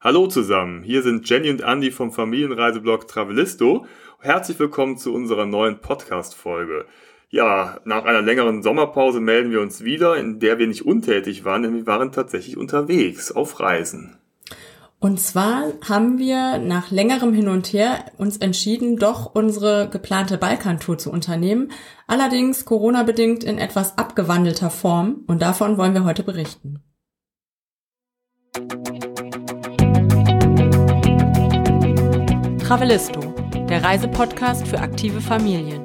Hallo zusammen, hier sind Jenny und Andy vom Familienreiseblog Travelisto. Herzlich willkommen zu unserer neuen Podcast-Folge. Ja, nach einer längeren Sommerpause melden wir uns wieder, in der wir nicht untätig waren, denn wir waren tatsächlich unterwegs auf Reisen. Und zwar haben wir nach längerem Hin und Her uns entschieden, doch unsere geplante Balkantour zu unternehmen. Allerdings Corona-bedingt in etwas abgewandelter Form. Und davon wollen wir heute berichten. Travelisto, der Reisepodcast für aktive Familien.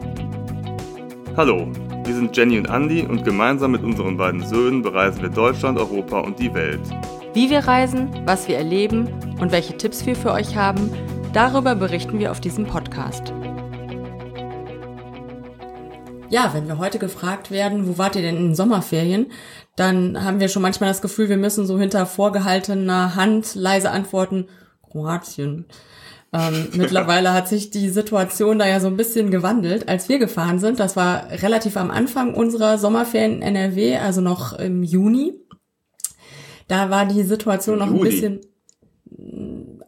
Hallo, wir sind Jenny und Andy und gemeinsam mit unseren beiden Söhnen bereisen wir Deutschland, Europa und die Welt. Wie wir reisen, was wir erleben und welche Tipps wir für euch haben, darüber berichten wir auf diesem Podcast. Ja, wenn wir heute gefragt werden, wo wart ihr denn in den Sommerferien, dann haben wir schon manchmal das Gefühl, wir müssen so hinter vorgehaltener Hand leise antworten, Kroatien. Ähm, mittlerweile hat sich die Situation da ja so ein bisschen gewandelt. Als wir gefahren sind, das war relativ am Anfang unserer Sommerferien in NRW, also noch im Juni. Da war die Situation noch Juli. ein bisschen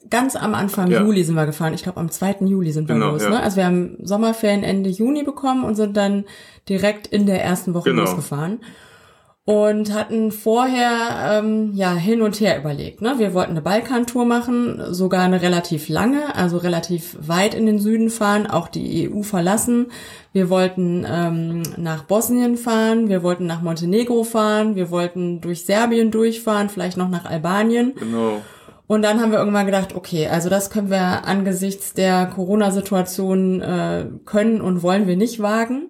ganz am Anfang ja. Juli sind wir gefahren. Ich glaube, am 2. Juli sind wir genau, los. Ja. Ne? Also wir haben Sommerferien Ende Juni bekommen und sind dann direkt in der ersten Woche genau. losgefahren und hatten vorher ähm, ja hin und her überlegt. Ne? Wir wollten eine Balkantour machen, sogar eine relativ lange, also relativ weit in den Süden fahren, auch die EU verlassen. Wir wollten ähm, nach Bosnien fahren, wir wollten nach Montenegro fahren, wir wollten durch Serbien durchfahren, vielleicht noch nach Albanien. Genau. Und dann haben wir irgendwann gedacht, okay, also das können wir angesichts der Corona-Situation äh, können und wollen wir nicht wagen.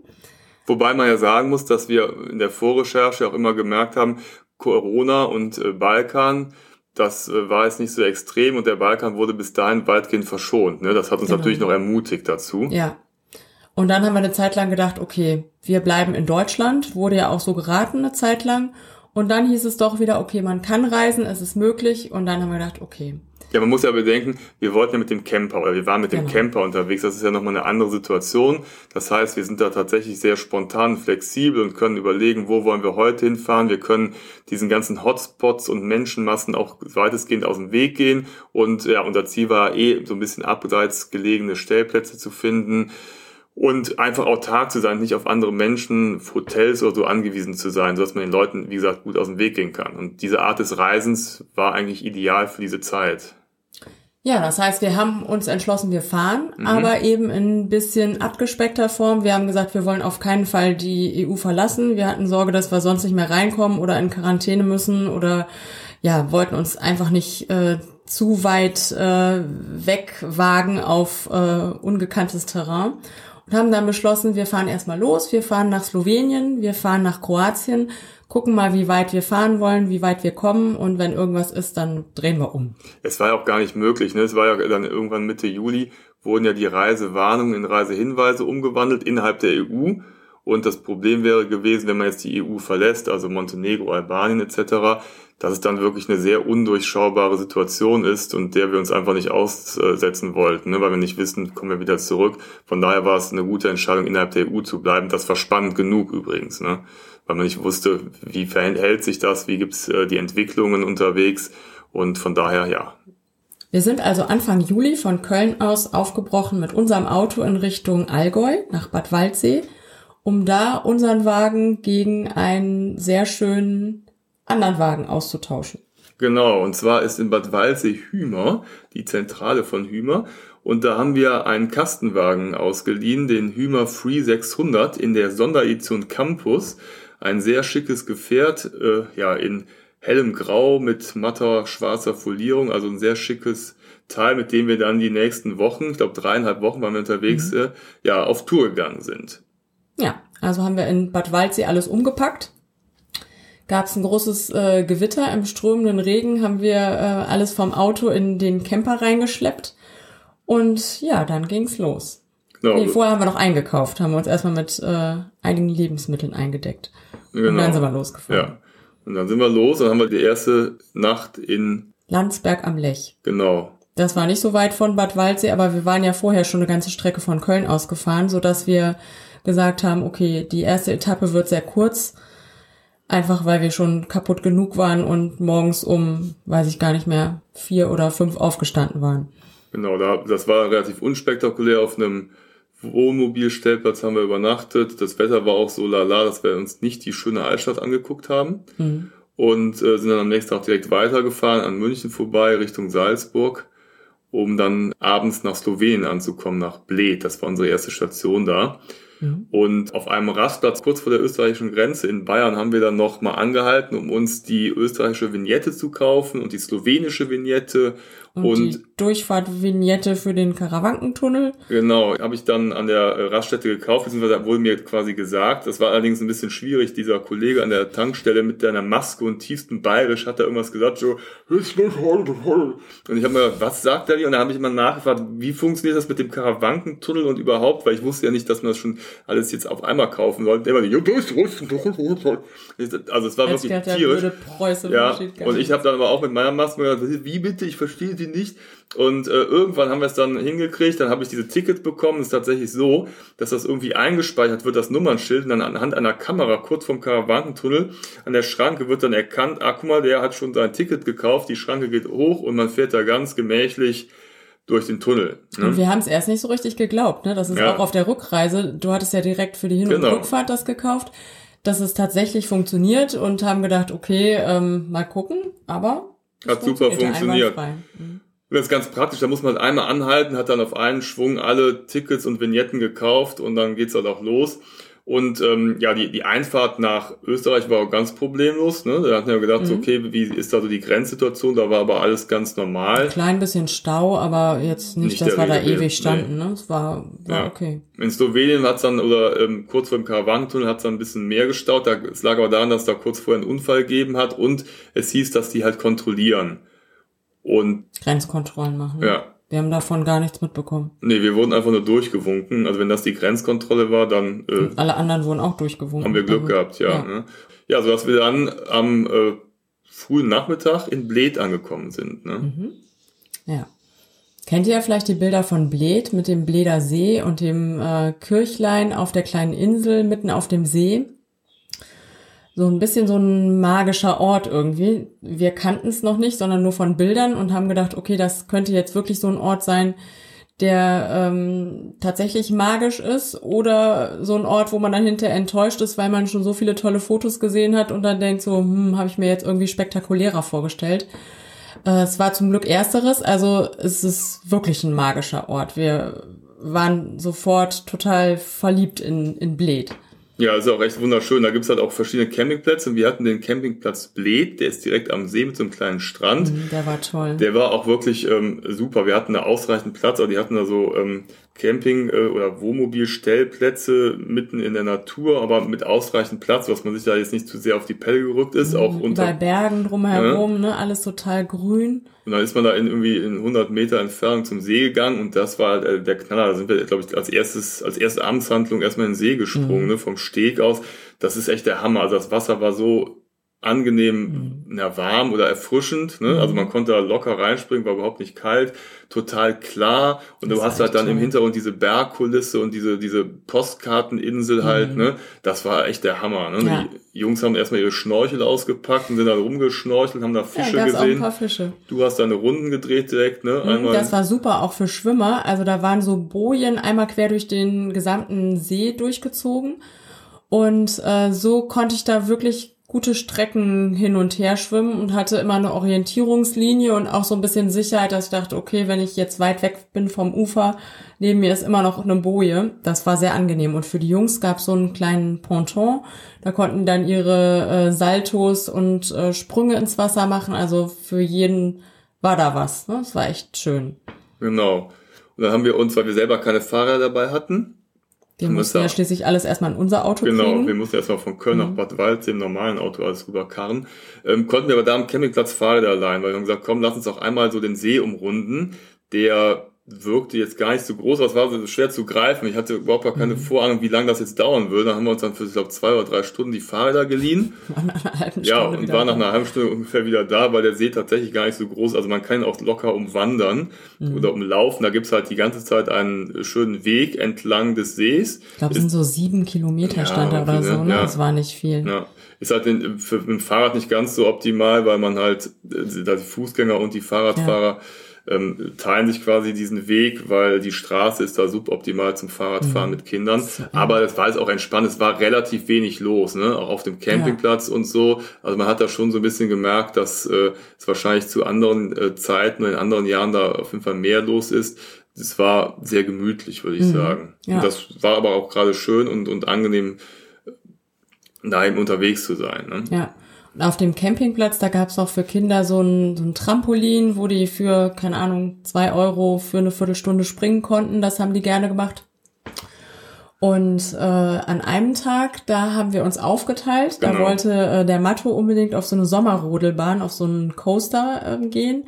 Wobei man ja sagen muss, dass wir in der Vorrecherche auch immer gemerkt haben, Corona und äh, Balkan, das äh, war jetzt nicht so extrem und der Balkan wurde bis dahin weitgehend verschont. Ne? Das hat uns genau. natürlich noch ermutigt dazu. Ja. Und dann haben wir eine Zeit lang gedacht, okay, wir bleiben in Deutschland, wurde ja auch so geraten eine Zeit lang. Und dann hieß es doch wieder, okay, man kann reisen, es ist möglich. Und dann haben wir gedacht, okay, ja, man muss ja bedenken, wir wollten ja mit dem Camper oder wir waren mit dem genau. Camper unterwegs. Das ist ja nochmal eine andere Situation. Das heißt, wir sind da tatsächlich sehr spontan, flexibel und können überlegen, wo wollen wir heute hinfahren. Wir können diesen ganzen Hotspots und Menschenmassen auch weitestgehend aus dem Weg gehen. Und ja, unser Ziel war eh so ein bisschen abseits gelegene Stellplätze zu finden und einfach autark zu sein, nicht auf andere Menschen, Hotels oder so angewiesen zu sein, sodass man den Leuten, wie gesagt, gut aus dem Weg gehen kann. Und diese Art des Reisens war eigentlich ideal für diese Zeit. Ja, das heißt, wir haben uns entschlossen, wir fahren, mhm. aber eben in ein bisschen abgespeckter Form. Wir haben gesagt, wir wollen auf keinen Fall die EU verlassen. Wir hatten Sorge, dass wir sonst nicht mehr reinkommen oder in Quarantäne müssen oder ja, wollten uns einfach nicht äh, zu weit äh, wegwagen auf äh, ungekanntes Terrain und haben dann beschlossen, wir fahren erstmal los, wir fahren nach Slowenien, wir fahren nach Kroatien, gucken mal, wie weit wir fahren wollen, wie weit wir kommen und wenn irgendwas ist, dann drehen wir um. Es war ja auch gar nicht möglich, ne? Es war ja dann irgendwann Mitte Juli, wurden ja die Reisewarnungen in Reisehinweise umgewandelt innerhalb der EU. Und das Problem wäre gewesen, wenn man jetzt die EU verlässt, also Montenegro, Albanien etc., dass es dann wirklich eine sehr undurchschaubare Situation ist und der wir uns einfach nicht aussetzen wollten, ne, weil wir nicht wissen, kommen wir wieder zurück. Von daher war es eine gute Entscheidung, innerhalb der EU zu bleiben. Das war spannend genug übrigens, ne, weil man nicht wusste, wie verhält sich das, wie gibt's äh, die Entwicklungen unterwegs und von daher ja. Wir sind also Anfang Juli von Köln aus aufgebrochen mit unserem Auto in Richtung Allgäu nach Bad Waldsee, um da unseren Wagen gegen einen sehr schönen anderen Wagen auszutauschen. Genau, und zwar ist in Bad Waldsee Hümer, die Zentrale von Hümer. Und da haben wir einen Kastenwagen ausgeliehen, den Hümer Free 600 in der Sonderedition Campus. Ein sehr schickes Gefährt, äh, ja, in hellem Grau mit matter schwarzer Folierung, also ein sehr schickes Teil, mit dem wir dann die nächsten Wochen, ich glaube dreieinhalb Wochen waren wir unterwegs, mhm. äh, ja, auf Tour gegangen sind. Ja, also haben wir in Bad Waldsee alles umgepackt gab es ein großes äh, Gewitter. Im strömenden Regen haben wir äh, alles vom Auto in den Camper reingeschleppt. Und ja, dann ging's los. Genau. Nee, vorher haben wir noch eingekauft, haben wir uns erstmal mit äh, einigen Lebensmitteln eingedeckt. Genau. Und dann sind wir losgefahren. Ja. Und dann sind wir los und haben wir die erste Nacht in Landsberg am Lech. Genau. Das war nicht so weit von Bad Waldsee, aber wir waren ja vorher schon eine ganze Strecke von Köln ausgefahren, so dass wir gesagt haben, okay, die erste Etappe wird sehr kurz Einfach weil wir schon kaputt genug waren und morgens um, weiß ich gar nicht mehr, vier oder fünf aufgestanden waren. Genau, da, das war relativ unspektakulär. Auf einem Wohnmobilstellplatz haben wir übernachtet. Das Wetter war auch so lala, dass wir uns nicht die schöne Altstadt angeguckt haben. Mhm. Und äh, sind dann am nächsten Tag direkt weitergefahren an München vorbei Richtung Salzburg, um dann abends nach Slowenien anzukommen, nach Bled. Das war unsere erste Station da. Mhm. Und auf einem Rastplatz kurz vor der österreichischen Grenze in Bayern haben wir dann noch mal angehalten, um uns die österreichische Vignette zu kaufen und die slowenische Vignette und, und die Durchfahrt-Vignette für den Karawankentunnel. Genau, habe ich dann an der Raststätte gekauft, beziehungsweise wurde mir quasi gesagt. Das war allerdings ein bisschen schwierig. Dieser Kollege an der Tankstelle mit seiner Maske und tiefstem Bayerisch hat da irgendwas gesagt, so, und ich habe mir gedacht, was sagt er? Und da habe ich immer nachgefragt, wie funktioniert das mit dem Karawankentunnel und überhaupt, weil ich wusste ja nicht, dass man das schon alles jetzt auf einmal kaufen sollte. Der war, ja, das also es war Als wirklich tierisch. Ja, und ich habe dann aber auch mit meiner Maske gesagt, wie bitte, ich verstehe die nicht. Und äh, irgendwann haben wir es dann hingekriegt, dann habe ich diese Tickets bekommen. Es ist tatsächlich so, dass das irgendwie eingespeichert wird, das Nummernschild, und dann anhand einer Kamera kurz vom Karawanentunnel an der Schranke wird dann erkannt, ah, guck mal, der hat schon sein Ticket gekauft, die Schranke geht hoch und man fährt da ganz gemächlich durch den Tunnel. Ne? Und wir haben es erst nicht so richtig geglaubt, ne? Das ist ja. auch auf der Rückreise. Du hattest ja direkt für die Hin- und genau. Rückfahrt das gekauft, dass es tatsächlich funktioniert und haben gedacht, okay, ähm, mal gucken, aber hat super funktioniert. Mhm. Das ist ganz praktisch, da muss man einmal anhalten, hat dann auf einen Schwung alle Tickets und Vignetten gekauft und dann geht's halt auch los. Und ähm, ja, die, die Einfahrt nach Österreich war auch ganz problemlos. Ne? Da hatten wir gedacht, mhm. okay, wie ist da so die Grenzsituation? Da war aber alles ganz normal. Ein klein bisschen Stau, aber jetzt nicht, nicht dass wir da ewig standen. Nee. Ne? Es war, war ja. okay. In Slowenien hat's dann, oder ähm, kurz vor dem Karawanentunnel hat's dann ein bisschen mehr gestaut. Da, es lag aber daran, dass da kurz vorher einen Unfall gegeben hat und es hieß, dass die halt kontrollieren. Und Grenzkontrollen machen. Ja. Wir haben davon gar nichts mitbekommen. Nee, wir wurden einfach nur durchgewunken. Also wenn das die Grenzkontrolle war, dann... Äh, alle anderen wurden auch durchgewunken. Haben wir Glück also, gehabt, ja. Ja, ne? ja so dass wir dann am äh, frühen Nachmittag in Bled angekommen sind. Ne? Mhm. Ja. Kennt ihr vielleicht die Bilder von Bled mit dem Bleder See und dem äh, Kirchlein auf der kleinen Insel mitten auf dem See? So ein bisschen so ein magischer Ort irgendwie. Wir kannten es noch nicht, sondern nur von Bildern und haben gedacht, okay, das könnte jetzt wirklich so ein Ort sein, der ähm, tatsächlich magisch ist oder so ein Ort, wo man dann hinterher enttäuscht ist, weil man schon so viele tolle Fotos gesehen hat und dann denkt so, hm, habe ich mir jetzt irgendwie spektakulärer vorgestellt. Äh, es war zum Glück ersteres, also es ist wirklich ein magischer Ort. Wir waren sofort total verliebt in, in Bled. Ja, ist auch echt wunderschön. Da gibt's halt auch verschiedene Campingplätze. Und wir hatten den Campingplatz Bled, der ist direkt am See mit so einem kleinen Strand. Mhm, der war toll. Der war auch wirklich ähm, super. Wir hatten da ausreichend Platz, aber die hatten da so ähm, Camping- äh, oder Wohnmobilstellplätze mitten in der Natur, aber mit ausreichend Platz, was man sich da jetzt nicht zu sehr auf die Pelle gerückt ist. Mhm, auch unter Bei Bergen drumherum, ja. ne, alles total grün. Und dann ist man da in irgendwie in 100 Meter Entfernung zum See gegangen und das war äh, der Knaller. Da sind wir, glaube ich, als erstes, als erste Amtshandlung erstmal in den See gesprungen, mhm. ne, vom Steg aus. Das ist echt der Hammer. Also das Wasser war so angenehm mhm. na, warm oder erfrischend. Ne? Mhm. Also man konnte da locker reinspringen, war überhaupt nicht kalt, total klar. Und das du hast halt dann toll. im Hintergrund diese Bergkulisse und diese, diese Postkarteninsel halt. Mhm. Ne? Das war echt der Hammer. Ne? Ja. Die Jungs haben erstmal ihre Schnorchel ausgepackt und sind dann rumgeschnorchelt, haben da Fische ja, gesehen. Auch ein paar Fische. Du hast deine Runden gedreht direkt. Ne? Mhm, einmal das war super, auch für Schwimmer. Also da waren so Bojen einmal quer durch den gesamten See durchgezogen. Und äh, so konnte ich da wirklich gute Strecken hin und her schwimmen und hatte immer eine Orientierungslinie und auch so ein bisschen Sicherheit, dass ich dachte, okay, wenn ich jetzt weit weg bin vom Ufer, neben mir ist immer noch eine Boje. Das war sehr angenehm. Und für die Jungs gab es so einen kleinen Ponton. Da konnten dann ihre äh, Saltos und äh, Sprünge ins Wasser machen. Also für jeden war da was. Ne? Das war echt schön. Genau. Und dann haben wir uns, weil wir selber keine Fahrer dabei hatten, wir mussten ja schließlich alles erstmal in unser Auto genau, kriegen. Genau, wir mussten erstmal von Köln mhm. nach Bad Walz im normalen Auto alles rüberkarren. Ähm, konnten wir aber da am Campingplatz Fahrräder allein, weil wir haben gesagt, komm, lass uns auch einmal so den See umrunden, der wirkte jetzt gar nicht so groß, aber es war so schwer zu greifen. Ich hatte überhaupt gar keine mhm. Vorahnung, wie lange das jetzt dauern würde. Dann haben wir uns dann für, ich glaube, zwei oder drei Stunden die Fahrräder geliehen. Ja, und war nach einer halben Stunde ungefähr wieder da, weil der See tatsächlich gar nicht so groß ist. Also man kann ihn auch locker umwandern mhm. oder umlaufen. Da gibt's halt die ganze Zeit einen schönen Weg entlang des Sees. Ich glaube, es sind so sieben Kilometer ja, stand da oder so, ne? Ja. Das war nicht viel. Ja. Ist halt den, für, mit dem Fahrrad nicht ganz so optimal, weil man halt, äh, da die Fußgänger und die Fahrradfahrer ja ähm, teilen sich quasi diesen Weg, weil die Straße ist da suboptimal zum Fahrradfahren mhm. mit Kindern. Aber das war jetzt auch entspannt. Es war relativ wenig los, ne? auch auf dem Campingplatz ja. und so. Also man hat da schon so ein bisschen gemerkt, dass äh, es wahrscheinlich zu anderen äh, Zeiten und in anderen Jahren da auf jeden Fall mehr los ist. Es war sehr gemütlich, würde ich mhm. sagen. Ja. Und das war aber auch gerade schön und, und angenehm, da eben unterwegs zu sein. Ne? Ja auf dem Campingplatz, da gab's auch für Kinder so ein, so ein Trampolin, wo die für, keine Ahnung, zwei Euro für eine Viertelstunde springen konnten. Das haben die gerne gemacht. Und äh, an einem Tag, da haben wir uns aufgeteilt. Genau. Da wollte äh, der Matto unbedingt auf so eine Sommerrodelbahn, auf so einen Coaster äh, gehen.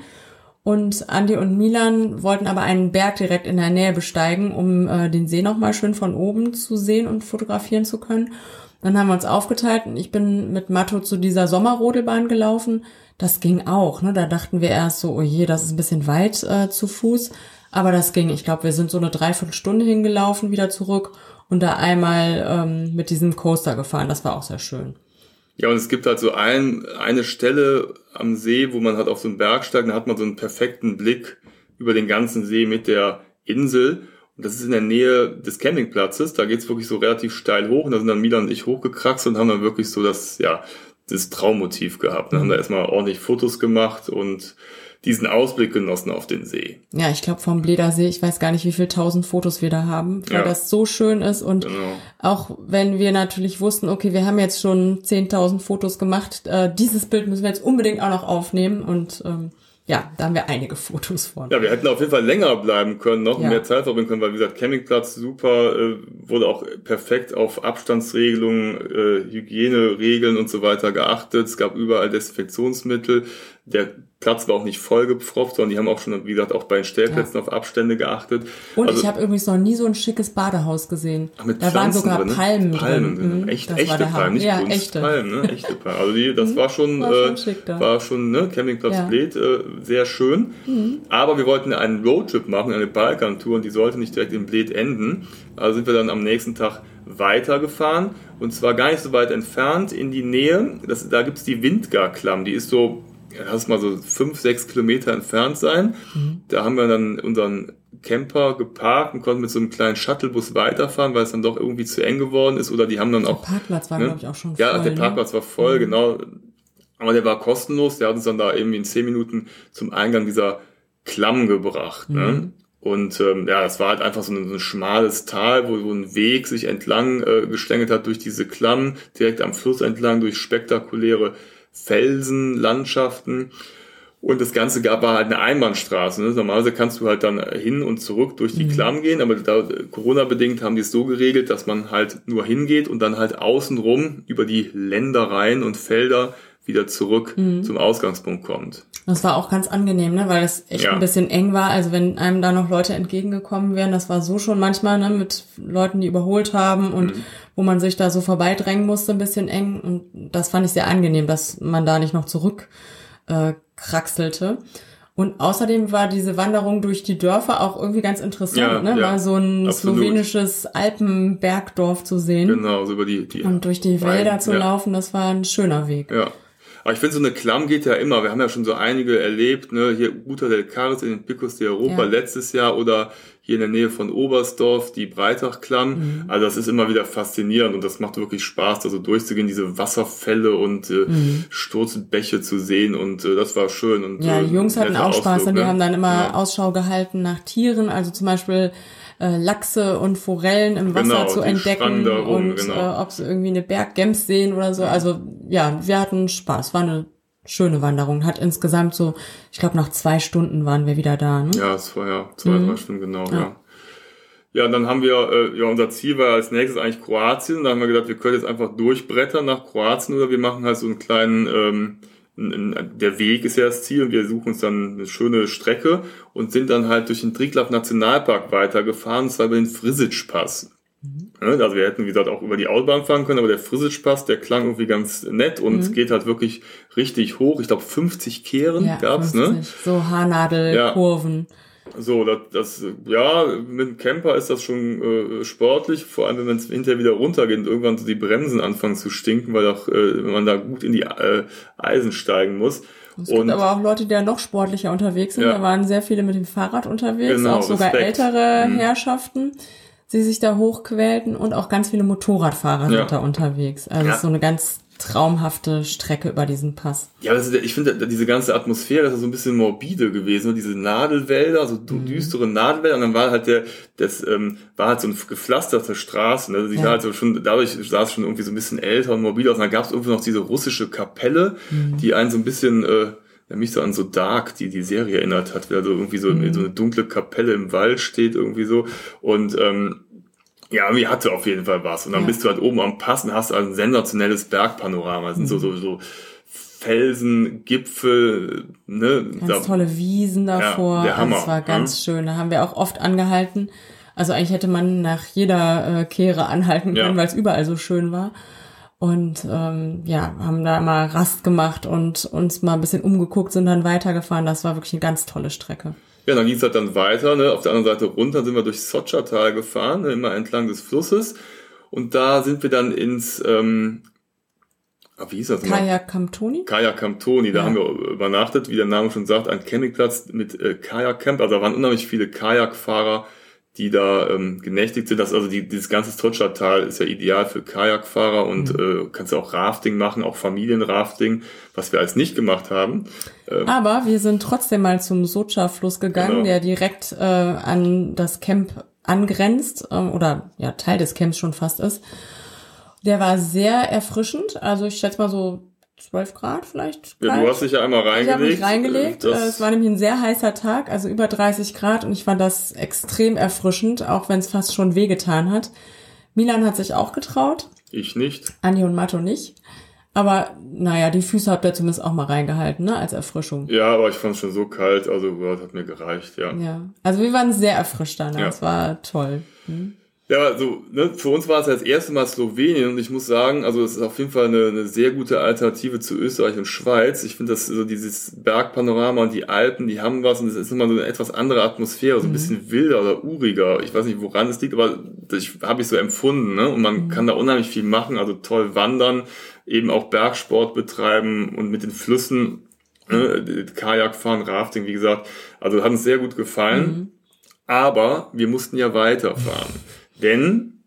Und Andi und Milan wollten aber einen Berg direkt in der Nähe besteigen, um äh, den See nochmal schön von oben zu sehen und fotografieren zu können. Dann haben wir uns aufgeteilt und ich bin mit Matto zu dieser Sommerrodelbahn gelaufen. Das ging auch. Ne? Da dachten wir erst so, oh je, das ist ein bisschen weit äh, zu Fuß. Aber das ging. Ich glaube, wir sind so eine Dreiviertelstunde hingelaufen, wieder zurück und da einmal ähm, mit diesem Coaster gefahren. Das war auch sehr schön. Ja, und es gibt halt so ein, eine Stelle am See, wo man halt auf so einen Berg steigt, da hat man so einen perfekten Blick über den ganzen See mit der Insel. Und das ist in der Nähe des Campingplatzes. Da geht's wirklich so relativ steil hoch. Und da sind dann Milan und ich hochgekraxt und haben dann wirklich so das, ja, das Traummotiv gehabt. Dann haben da erstmal ordentlich Fotos gemacht und diesen Ausblick genossen auf den See. Ja, ich glaube vom Bledersee, ich weiß gar nicht, wie viel tausend Fotos wir da haben, weil ja. das so schön ist und genau. auch wenn wir natürlich wussten, okay, wir haben jetzt schon 10.000 Fotos gemacht, äh, dieses Bild müssen wir jetzt unbedingt auch noch aufnehmen und ähm, ja, da haben wir einige Fotos von. Ja, wir hätten auf jeden Fall länger bleiben können, noch ja. mehr Zeit verbringen können, weil wie gesagt, Campingplatz super, äh, wurde auch perfekt auf Abstandsregelungen, äh, Hygieneregeln und so weiter geachtet. Es gab überall Desinfektionsmittel. Der Platz war auch nicht vollgepfropft, sondern die haben auch schon, wie gesagt, auch bei den Stellplätzen ja. auf Abstände geachtet. Und also, ich habe übrigens noch nie so ein schickes Badehaus gesehen. Ach, mit da Pflanzen waren sogar drin, Palmen, Palmen drin. drin. Mhm, Echt, echte Palmen, nicht ja, echte. Palmen, ne? echte Palmen. Also die, das mhm. war schon, war schon, äh, schick war schon ne? Campingplatz ja. Bled, äh, sehr schön. Mhm. Aber wir wollten einen Roadtrip machen, eine Balkantour und die sollte nicht direkt in Bled enden. Also sind wir dann am nächsten Tag weitergefahren und zwar gar nicht so weit entfernt in die Nähe. Das, da gibt's die Windgar-Klamm, die ist so lass mal so fünf, sechs Kilometer entfernt sein. Mhm. Da haben wir dann unseren Camper geparkt und konnten mit so einem kleinen Shuttlebus weiterfahren, weil es dann doch irgendwie zu eng geworden ist. Oder die haben dann der auch. Der Parkplatz war, ne? glaube ich, auch schon voll. Ja, der ne? Parkplatz ne? war voll, mhm. genau. Aber der war kostenlos. Der hat uns dann da irgendwie in zehn Minuten zum Eingang dieser Klamm gebracht. Ne? Mhm. Ne? Und ähm, ja, es war halt einfach so ein, so ein schmales Tal, wo, wo ein Weg sich entlang äh, geschlängelt hat durch diese Klamm, direkt am Fluss entlang, durch spektakuläre Felsen, Landschaften. Und das Ganze gab war halt eine Einbahnstraße. Ne? Normalerweise kannst du halt dann hin und zurück durch die mhm. Klamm gehen, aber da, Corona-bedingt haben die es so geregelt, dass man halt nur hingeht und dann halt außenrum über die Ländereien und Felder wieder zurück mhm. zum Ausgangspunkt kommt. Das war auch ganz angenehm, ne? weil es echt ja. ein bisschen eng war. Also wenn einem da noch Leute entgegengekommen wären, das war so schon manchmal ne, mit Leuten, die überholt haben und mhm. Wo man sich da so vorbeidrängen musste, ein bisschen eng. Und das fand ich sehr angenehm, dass man da nicht noch zurück äh, kraxelte. Und außerdem war diese Wanderung durch die Dörfer auch irgendwie ganz interessant, ja, ne? Ja, Mal so ein absolut. slowenisches Alpenbergdorf zu sehen. Genau, so über die, die Und durch die Wälder zu ja. laufen, das war ein schöner Weg. Ja. Aber ich finde, so eine Klamm geht ja immer. Wir haben ja schon so einige erlebt, ne? Hier Ruta del Caris in den Picos de Europa ja. letztes Jahr oder hier in der Nähe von Oberstdorf, die Breitachklamm. Mhm. Also das ist immer wieder faszinierend und das macht wirklich Spaß, da so durchzugehen, diese Wasserfälle und äh, mhm. Sturzbäche zu sehen und äh, das war schön. Und, ja, die Jungs hatten auch Spaß und ne? die haben dann immer ja. Ausschau gehalten nach Tieren, also zum Beispiel äh, Lachse und Forellen im Wasser genau, zu entdecken und genau. äh, ob sie irgendwie eine Berggems sehen oder so. Also ja, wir hatten Spaß. War eine schöne Wanderung. Hat insgesamt so, ich glaube, nach zwei Stunden waren wir wieder da. Ne? Ja, es war ja zwei, mhm. drei Stunden, genau, ja. ja. Ja, und dann haben wir, äh, ja, unser Ziel war als nächstes eigentlich Kroatien. Da haben wir gedacht, wir können jetzt einfach durchbrettern nach Kroatien oder wir machen halt so einen kleinen ähm, der Weg ist ja das Ziel und wir suchen uns dann eine schöne Strecke und sind dann halt durch den Triglav Nationalpark weitergefahren, und zwar über den Frisic Pass. Mhm. Also wir hätten, wie gesagt, auch über die Autobahn fahren können, aber der Frisic Pass, der klang irgendwie ganz nett und mhm. geht halt wirklich richtig hoch. Ich glaube 50 Kehren ja, gab's, 50. ne? So Haarnadelkurven. Ja. So, das, das ja, mit dem Camper ist das schon äh, sportlich, vor allem wenn man hinterher wieder runtergeht und irgendwann so die Bremsen anfangen zu stinken, weil auch äh, man da gut in die äh, Eisen steigen muss. Es und, gibt aber auch Leute, die ja noch sportlicher unterwegs sind. Ja. Da waren sehr viele mit dem Fahrrad unterwegs, genau, auch sogar Respekt. ältere mhm. Herrschaften, die sich da hochquälten und auch ganz viele Motorradfahrer ja. sind da unterwegs. Also ja. so eine ganz traumhafte Strecke über diesen Pass. Ja, also ich finde, diese ganze Atmosphäre ist so ein bisschen morbide gewesen. Diese Nadelwälder, so mhm. düstere Nadelwälder. Und dann war halt der, das ähm, war halt so eine gepflasterte Straße. Ne? Sie ja. halt so schon, dadurch sah es schon irgendwie so ein bisschen älter und mobil aus. Und dann gab es irgendwie noch diese russische Kapelle, mhm. die einen so ein bisschen... Äh, ja, mich so an so Dark, die die Serie erinnert hat, wer so irgendwie so, mhm. so eine dunkle Kapelle im Wald steht irgendwie so und ähm, ja, irgendwie hatte auf jeden Fall was. Und dann ja. bist du halt oben am Pass und hast ein sensationelles Bergpanorama. Das sind mhm. so, so, so Felsen, Gipfel, ne? Ganz da, tolle Wiesen davor. Ja, der Hammer. Das war ganz ja. schön. Da haben wir auch oft angehalten. Also eigentlich hätte man nach jeder äh, Kehre anhalten können, weil es überall so schön war. Und ähm, ja, haben da mal Rast gemacht und uns mal ein bisschen umgeguckt, sind dann weitergefahren. Das war wirklich eine ganz tolle Strecke. Ja, dann ging es halt dann weiter. Ne? Auf der anderen Seite runter sind wir durch Socha-Tal gefahren, ne? immer entlang des Flusses. Und da sind wir dann ins, ähm, ah, wie hieß das nochmal? Kaya Kamtoni? Kaya Kamtoni, da ja. haben wir übernachtet, wie der Name schon sagt, ein Campingplatz mit äh, Kajak Camp. Also da waren unheimlich viele Kajakfahrer die da ähm, genächtigt sind. Das, also die, dieses ganze Totscha-Tal ist ja ideal für Kajakfahrer und mhm. äh, kannst ja auch Rafting machen, auch Familienrafting, was wir alles nicht gemacht haben. Ähm, Aber wir sind trotzdem mal zum Socha-Fluss gegangen, genau. der direkt äh, an das Camp angrenzt äh, oder ja Teil des Camps schon fast ist. Der war sehr erfrischend. Also ich schätze mal so 12 Grad vielleicht. Ja, du hast dich ja einmal reingelegt. Ich habe mich reingelegt. Das es war nämlich ein sehr heißer Tag, also über 30 Grad und ich fand das extrem erfrischend, auch wenn es fast schon wehgetan hat. Milan hat sich auch getraut. Ich nicht. Andi und Matto nicht. Aber naja, die Füße habt ihr zumindest auch mal reingehalten, ne, als Erfrischung. Ja, aber ich fand es schon so kalt, also Gott, hat mir gereicht, ja. Ja, also wir waren sehr erfrischt danach, ja. es war toll. Hm? Ja, also ne, für uns war es das erste Mal Slowenien und ich muss sagen, also es ist auf jeden Fall eine, eine sehr gute Alternative zu Österreich und Schweiz. Ich finde, dass so dieses Bergpanorama und die Alpen, die haben was und es ist immer so eine etwas andere Atmosphäre, so ein mhm. bisschen wilder oder uriger. Ich weiß nicht, woran es liegt, aber das habe ich so empfunden. Ne? Und man mhm. kann da unheimlich viel machen, also toll wandern, eben auch Bergsport betreiben und mit den Flüssen ne, Kajak fahren, Rafting, wie gesagt. Also hat uns sehr gut gefallen. Mhm. Aber wir mussten ja weiterfahren. Denn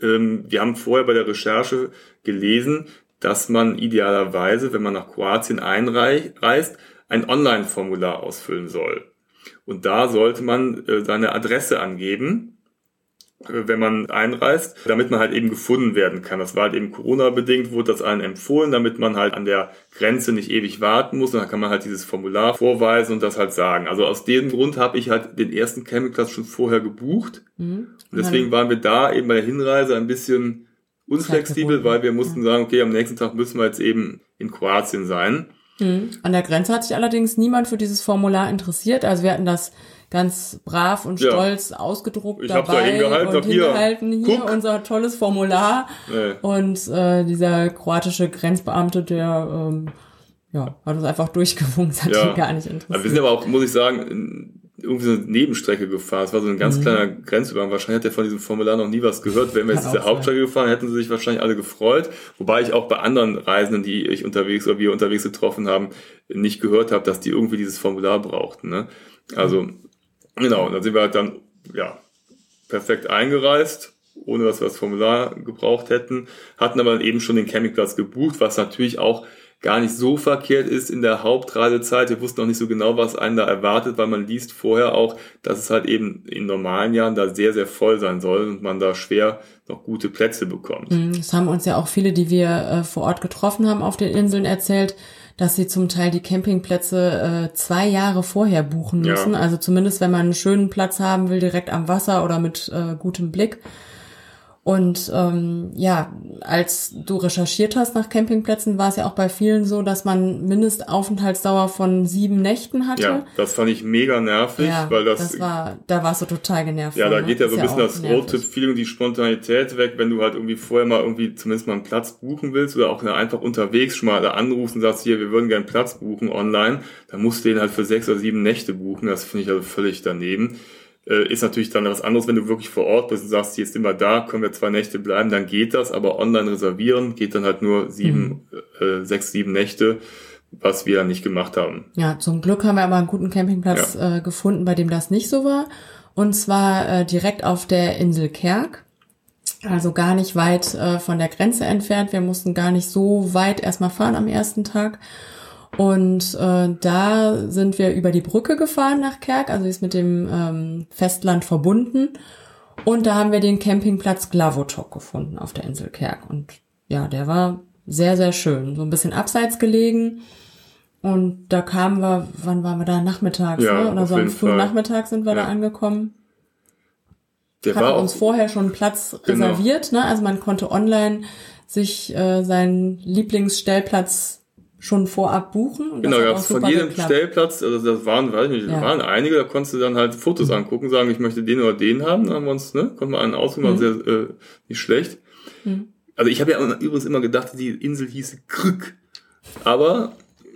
ähm, wir haben vorher bei der Recherche gelesen, dass man idealerweise, wenn man nach Kroatien einreist, ein Online-Formular ausfüllen soll. Und da sollte man äh, seine Adresse angeben wenn man einreist, damit man halt eben gefunden werden kann. Das war halt eben Corona-bedingt, wurde das allen empfohlen, damit man halt an der Grenze nicht ewig warten muss. Und dann kann man halt dieses Formular vorweisen und das halt sagen. Also aus dem Grund habe ich halt den ersten Campingplatz schon vorher gebucht. Mhm. Und deswegen waren wir da eben bei der Hinreise ein bisschen unflexibel, weil wir mussten sagen, okay, am nächsten Tag müssen wir jetzt eben in Kroatien sein. Mhm. An der Grenze hat sich allerdings niemand für dieses Formular interessiert. Also wir hatten das ganz brav und stolz ja. ausgedruckt ich dabei da hingehalten, und hingehalten hier, hier unser tolles Formular nee. und äh, dieser kroatische Grenzbeamte, der ähm, ja, hat uns einfach durchgewunken, das hat ja. ihn gar nicht interessiert. Aber wir sind aber auch, muss ich sagen, irgendwie so eine Nebenstrecke gefahren. Es war so ein ganz mhm. kleiner Grenzübergang. Wahrscheinlich hat er von diesem Formular noch nie was gehört. Wenn wir jetzt diese Hauptstrecke gefahren, hätten sie sich wahrscheinlich alle gefreut. Wobei ich auch bei anderen Reisenden, die ich unterwegs oder wir unterwegs getroffen haben, nicht gehört habe, dass die irgendwie dieses Formular brauchten. Ne? Also Genau, und dann sind wir halt dann, ja, perfekt eingereist, ohne dass wir das Formular gebraucht hätten, hatten aber eben schon den Campingplatz gebucht, was natürlich auch gar nicht so verkehrt ist in der Hauptreisezeit. Wir wussten noch nicht so genau, was einen da erwartet, weil man liest vorher auch, dass es halt eben in normalen Jahren da sehr, sehr voll sein soll und man da schwer noch gute Plätze bekommt. Mhm, das haben uns ja auch viele, die wir äh, vor Ort getroffen haben auf den Inseln erzählt, dass sie zum Teil die Campingplätze äh, zwei Jahre vorher buchen müssen. Ja. Also zumindest, wenn man einen schönen Platz haben will, direkt am Wasser oder mit äh, gutem Blick. Und ähm, ja, als du recherchiert hast nach Campingplätzen, war es ja auch bei vielen so, dass man Mindestaufenthaltsdauer von sieben Nächten hatte. Ja, das fand ich mega nervig, ja, weil das, das war, da warst du total genervt. Ja, da ne? geht ja so ein bisschen das Roadtrip-Feeling, die Spontanität weg, wenn du halt irgendwie vorher mal irgendwie zumindest mal einen Platz buchen willst oder auch einfach unterwegs schon mal da anrufst und sagst, hier, wir würden gerne Platz buchen online, dann musst du den halt für sechs oder sieben Nächte buchen. Das finde ich also völlig daneben ist natürlich dann was anderes, wenn du wirklich vor Ort bist und sagst, hier ist immer da, können wir zwei Nächte bleiben, dann geht das, aber online reservieren geht dann halt nur sieben, mhm. äh, sechs, sieben Nächte, was wir nicht gemacht haben. Ja, zum Glück haben wir aber einen guten Campingplatz ja. äh, gefunden, bei dem das nicht so war. Und zwar äh, direkt auf der Insel Kerk. Also gar nicht weit äh, von der Grenze entfernt. Wir mussten gar nicht so weit erstmal fahren am ersten Tag. Und äh, da sind wir über die Brücke gefahren nach Kerk, also ist mit dem ähm, Festland verbunden. Und da haben wir den Campingplatz Glavotok gefunden auf der Insel Kerk. Und ja, der war sehr, sehr schön. So ein bisschen abseits gelegen. Und da kamen wir, wann waren wir da? Nachmittags, ja, ne? Oder so am frühen Nachmittag sind wir ja. da angekommen. Der Hatten war uns vorher schon Platz genau. reserviert, ne? Also man konnte online sich äh, seinen Lieblingsstellplatz schon vorab buchen. genau, ja, von jedem geklappt. Stellplatz, also das waren, weiß ich nicht, ja. waren einige, da konntest du dann halt Fotos mhm. angucken, sagen, ich möchte den oder den haben, dann haben wir uns, ne, konnten wir einen aussuchen, mhm. sehr, äh, nicht schlecht. Mhm. Also ich habe ja übrigens immer gedacht, die Insel hieße Krück. Aber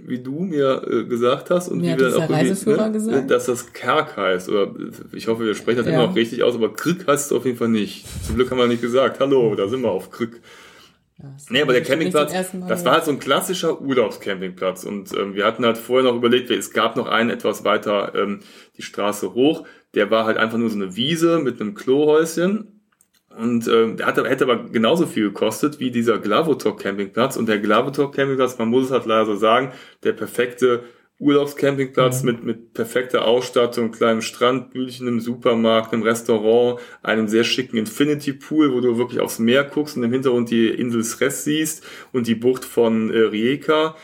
wie du mir äh, gesagt hast und mir wie wir dann auch Reiseführer ne, gesagt? dass das Kerk heißt oder ich hoffe, wir sprechen das ja. immer noch richtig aus, aber Krück heißt es auf jeden Fall nicht. Zum Glück haben wir nicht gesagt, hallo, da sind wir auf Krück. Nee, aber der Campingplatz, das war halt so ein klassischer Urlaubscampingplatz. Und ähm, wir hatten halt vorher noch überlegt, es gab noch einen etwas weiter ähm, die Straße hoch, der war halt einfach nur so eine Wiese mit einem Klohäuschen. Und ähm, der hatte, hätte aber genauso viel gekostet wie dieser Glavotok Campingplatz und der Glavotok Campingplatz, man muss es halt leider so sagen, der perfekte Urlaubscampingplatz mhm. mit, mit perfekter Ausstattung, kleinem Strandbühlchen im Supermarkt, einem Restaurant, einem sehr schicken Infinity Pool, wo du wirklich aufs Meer guckst und im Hintergrund die Insel Sres siehst und die Bucht von äh, Rijeka.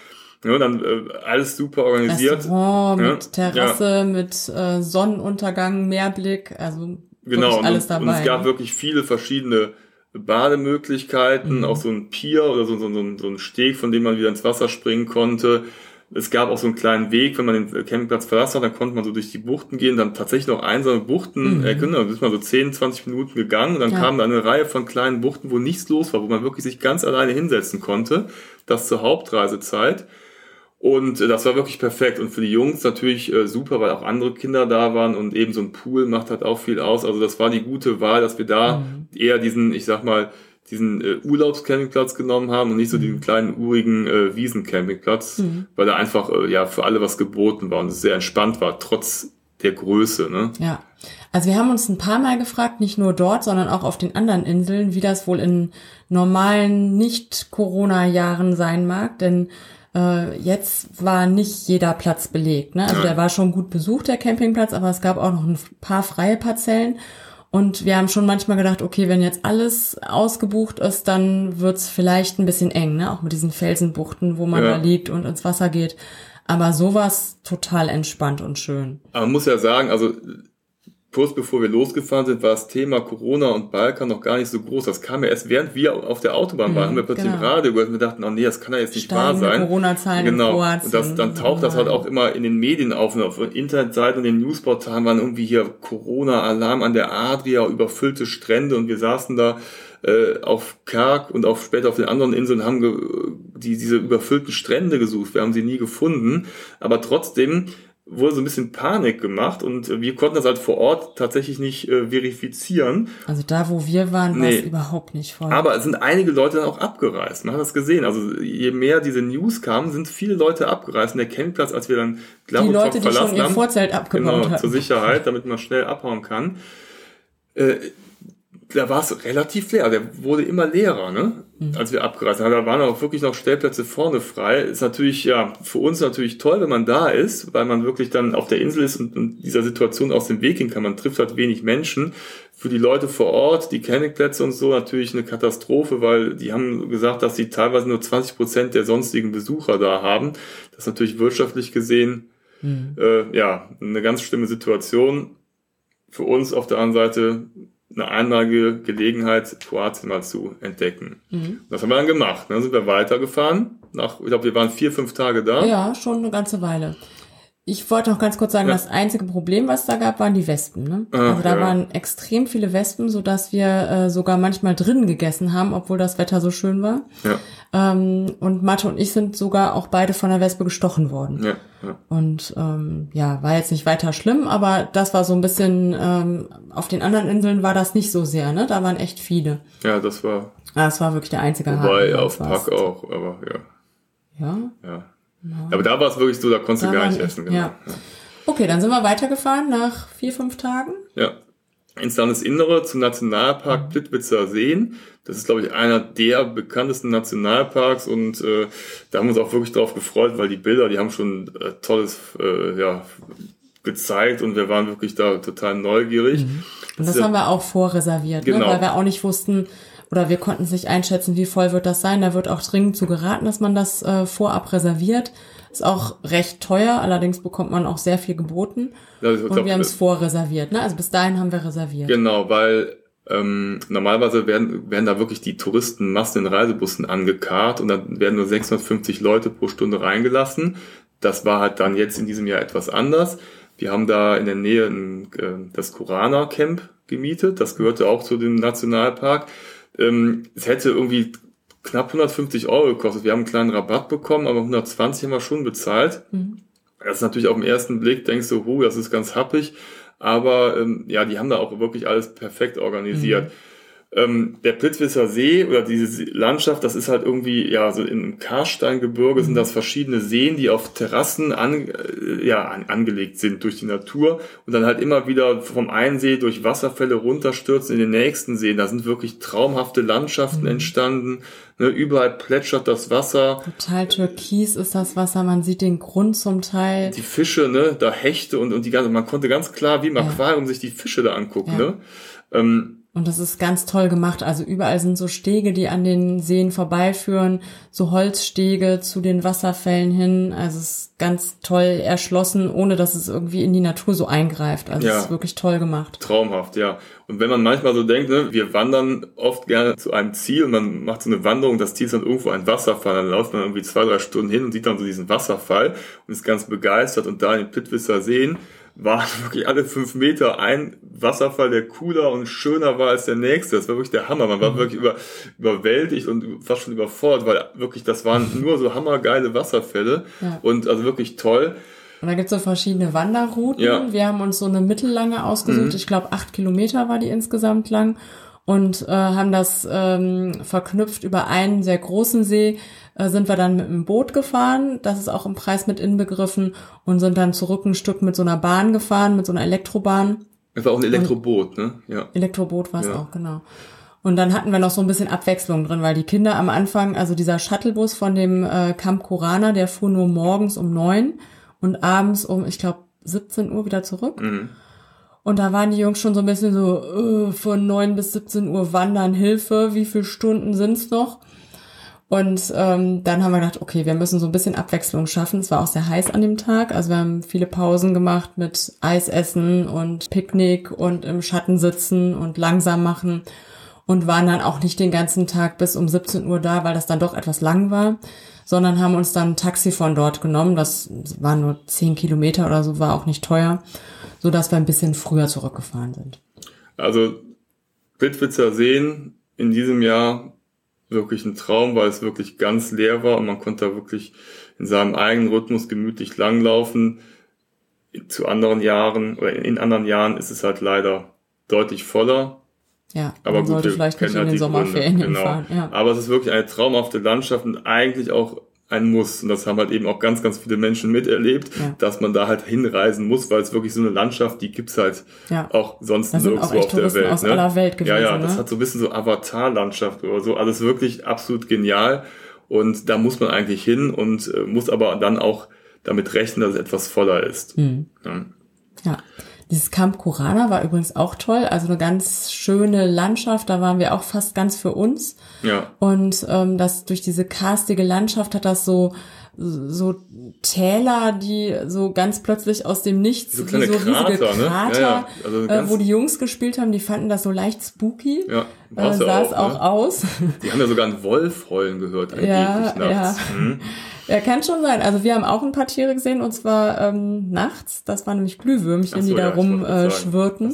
Ja, dann äh, alles super organisiert. Restaurant ja, mit Terrasse, ja. mit äh, Sonnenuntergang, Meerblick, also genau, alles dabei. Und es gab wirklich viele verschiedene Bademöglichkeiten, mhm. auch so ein Pier oder so, so, so, so ein Steg, von dem man wieder ins Wasser springen konnte es gab auch so einen kleinen Weg, wenn man den Campingplatz verlassen hat, dann konnte man so durch die Buchten gehen, dann tatsächlich noch einsame Buchten mhm. erkennen. Dann ist man so 10, 20 Minuten gegangen und dann ja. kam da eine Reihe von kleinen Buchten, wo nichts los war, wo man wirklich sich ganz alleine hinsetzen konnte. Das zur Hauptreisezeit. Und äh, das war wirklich perfekt. Und für die Jungs natürlich äh, super, weil auch andere Kinder da waren und eben so ein Pool macht halt auch viel aus. Also das war die gute Wahl, dass wir da mhm. eher diesen, ich sag mal, diesen äh, Urlaubscampingplatz genommen haben und nicht so mhm. diesen kleinen urigen äh, Wiesencampingplatz, mhm. weil da einfach äh, ja für alle was geboten war und es sehr entspannt war, trotz der Größe. Ne? Ja, also wir haben uns ein paar Mal gefragt, nicht nur dort, sondern auch auf den anderen Inseln, wie das wohl in normalen Nicht-Corona-Jahren sein mag, denn äh, jetzt war nicht jeder Platz belegt. Ne? Also Nein. der war schon gut besucht, der Campingplatz, aber es gab auch noch ein paar freie Parzellen. Und wir haben schon manchmal gedacht, okay, wenn jetzt alles ausgebucht ist, dann wird's vielleicht ein bisschen eng, ne? Auch mit diesen Felsenbuchten, wo man ja. da liegt und ins Wasser geht. Aber sowas total entspannt und schön. Aber man muss ja sagen, also kurz bevor wir losgefahren sind, war das Thema Corona und Balkan noch gar nicht so groß. Das kam ja erst während wir auf der Autobahn waren, mhm, haben wir plötzlich genau. im Radio gehört und wir dachten, oh nee, das kann ja jetzt nicht Steigende wahr sein. Corona-Zahlen genau. Und das, dann taucht das halt auch immer in den Medien auf und auf Internetseiten und den Newsportalen waren irgendwie hier Corona-Alarm an der Adria, überfüllte Strände und wir saßen da äh, auf Kerk und auch später auf den anderen Inseln haben die diese überfüllten Strände gesucht. Wir haben sie nie gefunden, aber trotzdem wurde so ein bisschen Panik gemacht und wir konnten das halt vor Ort tatsächlich nicht äh, verifizieren. Also da, wo wir waren, war nee. es überhaupt nicht voll. Aber es sind einige Leute dann auch abgereist. Man hat das gesehen. Also je mehr diese News kamen, sind viele Leute abgereist. Und der Campingplatz, als wir dann glaube Die Leute, die schon ihr Vorzelt abgebaut genau, hatten. zur Sicherheit, damit man schnell abhauen kann. Äh, da war es relativ leer. Der wurde immer leerer, ne? Mhm. Als wir abgereist sind. Da waren auch wirklich noch Stellplätze vorne frei. Ist natürlich, ja, für uns natürlich toll, wenn man da ist, weil man wirklich dann auf der Insel ist und, und dieser Situation aus dem Weg gehen kann. Man trifft halt wenig Menschen. Für die Leute vor Ort, die Campingplätze und so, natürlich eine Katastrophe, weil die haben gesagt, dass sie teilweise nur 20 Prozent der sonstigen Besucher da haben. Das ist natürlich wirtschaftlich gesehen, mhm. äh, ja, eine ganz schlimme Situation. Für uns auf der anderen Seite eine einmalige Gelegenheit, Kroatien mal zu entdecken. Mhm. Das haben wir dann gemacht. Dann sind wir weitergefahren. Nach, ich glaube, wir waren vier, fünf Tage da. Ja, schon eine ganze Weile. Ich wollte noch ganz kurz sagen, ja. das einzige Problem, was da gab, waren die Wespen. Ne? Ach, also da ja. waren extrem viele Wespen, so dass wir äh, sogar manchmal drinnen gegessen haben, obwohl das Wetter so schön war. Ja. Ähm, und Mathe und ich sind sogar auch beide von der Wespe gestochen worden. Ja, ja. Und ähm, ja, war jetzt nicht weiter schlimm, aber das war so ein bisschen, ähm, auf den anderen Inseln war das nicht so sehr, ne? Da waren echt viele. Ja, das war. Ah, das war wirklich der einzige Wobei auf Pack auch, aber ja. Ja? Ja. Ja. Aber da war es wirklich so, da konntest da du gar nicht essen. Genau. Ja. Okay, dann sind wir weitergefahren nach vier, fünf Tagen. Ja. Ins Landesinnere zum Nationalpark Plitwitzer Seen. Das ist, glaube ich, einer der bekanntesten Nationalparks und äh, da haben wir uns auch wirklich drauf gefreut, weil die Bilder, die haben schon äh, tolles äh, ja, gezeigt und wir waren wirklich da total neugierig. Mhm. Und das, das haben wir auch vorreserviert, ne? genau. ne? weil wir auch nicht wussten, oder wir konnten es nicht einschätzen, wie voll wird das sein. Da wird auch dringend zu geraten, dass man das äh, vorab reserviert. Ist auch recht teuer, allerdings bekommt man auch sehr viel geboten. Ja, und wir haben es vorreserviert, ne? Also bis dahin haben wir reserviert. Genau, weil ähm, normalerweise werden, werden da wirklich die Touristenmassen in Reisebussen angekarrt und dann werden nur 650 Leute pro Stunde reingelassen. Das war halt dann jetzt in diesem Jahr etwas anders. Wir haben da in der Nähe ein, äh, das Kurana Camp gemietet. Das gehörte auch zu dem Nationalpark. Ähm, es hätte irgendwie knapp 150 Euro gekostet. Wir haben einen kleinen Rabatt bekommen, aber 120 haben wir schon bezahlt. Mhm. Das ist natürlich auf den ersten Blick, denkst du, hu, das ist ganz happig. Aber ähm, ja, die haben da auch wirklich alles perfekt organisiert. Mhm. Ähm, der Plitzwisser See oder diese Landschaft, das ist halt irgendwie, ja, so im Karsteingebirge sind das verschiedene Seen, die auf Terrassen an, äh, ja, an, angelegt sind durch die Natur und dann halt immer wieder vom einen See durch Wasserfälle runterstürzen in den nächsten See. Da sind wirklich traumhafte Landschaften mhm. entstanden. Ne, überall plätschert das Wasser. Total türkis ist das Wasser, man sieht den Grund zum Teil. Die Fische, ne, da Hechte und, und die ganze, man konnte ganz klar wie im Aquarium ja. sich die Fische da angucken, ja. ne. Ähm, und das ist ganz toll gemacht. Also überall sind so Stege, die an den Seen vorbeiführen, so Holzstege zu den Wasserfällen hin. Also es ist ganz toll erschlossen, ohne dass es irgendwie in die Natur so eingreift. Also ja. es ist wirklich toll gemacht. Traumhaft, ja. Und wenn man manchmal so denkt, ne, wir wandern oft gerne zu einem Ziel und man macht so eine Wanderung, das Ziel ist dann irgendwo ein Wasserfall, dann läuft man irgendwie zwei, drei Stunden hin und sieht dann so diesen Wasserfall und ist ganz begeistert und da in den Pittwisser Seen war wirklich alle fünf Meter ein Wasserfall, der cooler und schöner war als der nächste. Das war wirklich der Hammer. Man war mhm. wirklich über, überwältigt und fast schon überfordert, weil wirklich das waren nur so hammergeile Wasserfälle ja. und also wirklich toll. Und da gibt's so verschiedene Wanderrouten. Ja. Wir haben uns so eine mittellange ausgesucht. Mhm. Ich glaube, acht Kilometer war die insgesamt lang und äh, haben das ähm, verknüpft über einen sehr großen See, äh, sind wir dann mit dem Boot gefahren, das ist auch im Preis mit inbegriffen und sind dann zurück ein Stück mit so einer Bahn gefahren, mit so einer Elektrobahn. Es war auch ein Elektroboot, ne? Ja. Elektroboot war es ja. auch, genau. Und dann hatten wir noch so ein bisschen Abwechslung drin, weil die Kinder am Anfang, also dieser Shuttlebus von dem äh, Camp Corana, der fuhr nur morgens um neun und abends um, ich glaube, 17 Uhr wieder zurück. Mhm. Und da waren die Jungs schon so ein bisschen so, äh, von neun bis 17 Uhr wandern, Hilfe, wie viele Stunden sind's noch? Und ähm, dann haben wir gedacht, okay, wir müssen so ein bisschen Abwechslung schaffen. Es war auch sehr heiß an dem Tag. Also wir haben viele Pausen gemacht mit Eisessen und Picknick und im Schatten sitzen und langsam machen und waren dann auch nicht den ganzen Tag bis um 17 Uhr da, weil das dann doch etwas lang war, sondern haben uns dann ein Taxi von dort genommen. Das waren nur 10 Kilometer oder so, war auch nicht teuer so dass wir ein bisschen früher zurückgefahren sind. Also Blitwitzer Seen in diesem Jahr wirklich ein Traum, weil es wirklich ganz leer war und man konnte da wirklich in seinem eigenen Rhythmus gemütlich langlaufen. Zu anderen Jahren oder in anderen Jahren ist es halt leider deutlich voller. Ja, aber man gut, sollte vielleicht nicht in halt den Sommerferien genau. fahren. Ja. Aber es ist wirklich eine traumhafte Landschaft und eigentlich auch ein Muss. Und das haben halt eben auch ganz, ganz viele Menschen miterlebt, ja. dass man da halt hinreisen muss, weil es wirklich so eine Landschaft, die gibt's halt ja. auch sonst nirgendwo auf der Welt. Aus ne? aller Welt gewesen, ja, ja, ne? das hat so ein bisschen so Avatar-Landschaft oder so. Alles wirklich absolut genial. Und da muss man eigentlich hin und äh, muss aber dann auch damit rechnen, dass es etwas voller ist. Mhm. Ja. ja. Dieses Camp Kurana war übrigens auch toll, also eine ganz schöne Landschaft, da waren wir auch fast ganz für uns. Ja. Und ähm, das durch diese karstige Landschaft hat das so so Täler, die so ganz plötzlich aus dem Nichts, So kleine wie so riesige Krater, ne? Krater, Ja, ja. Also äh, wo die Jungs gespielt haben, die fanden das so leicht spooky. Ja, äh, ja sah es auch, auch ne? aus. Die haben ja sogar einen Wolf heulen gehört, angeblich Ja, nachts. Ja, kann schon sein. Also wir haben auch ein paar Tiere gesehen und zwar ähm, nachts. Das waren nämlich Glühwürmchen, so, die da ja, ich wollte gerade rum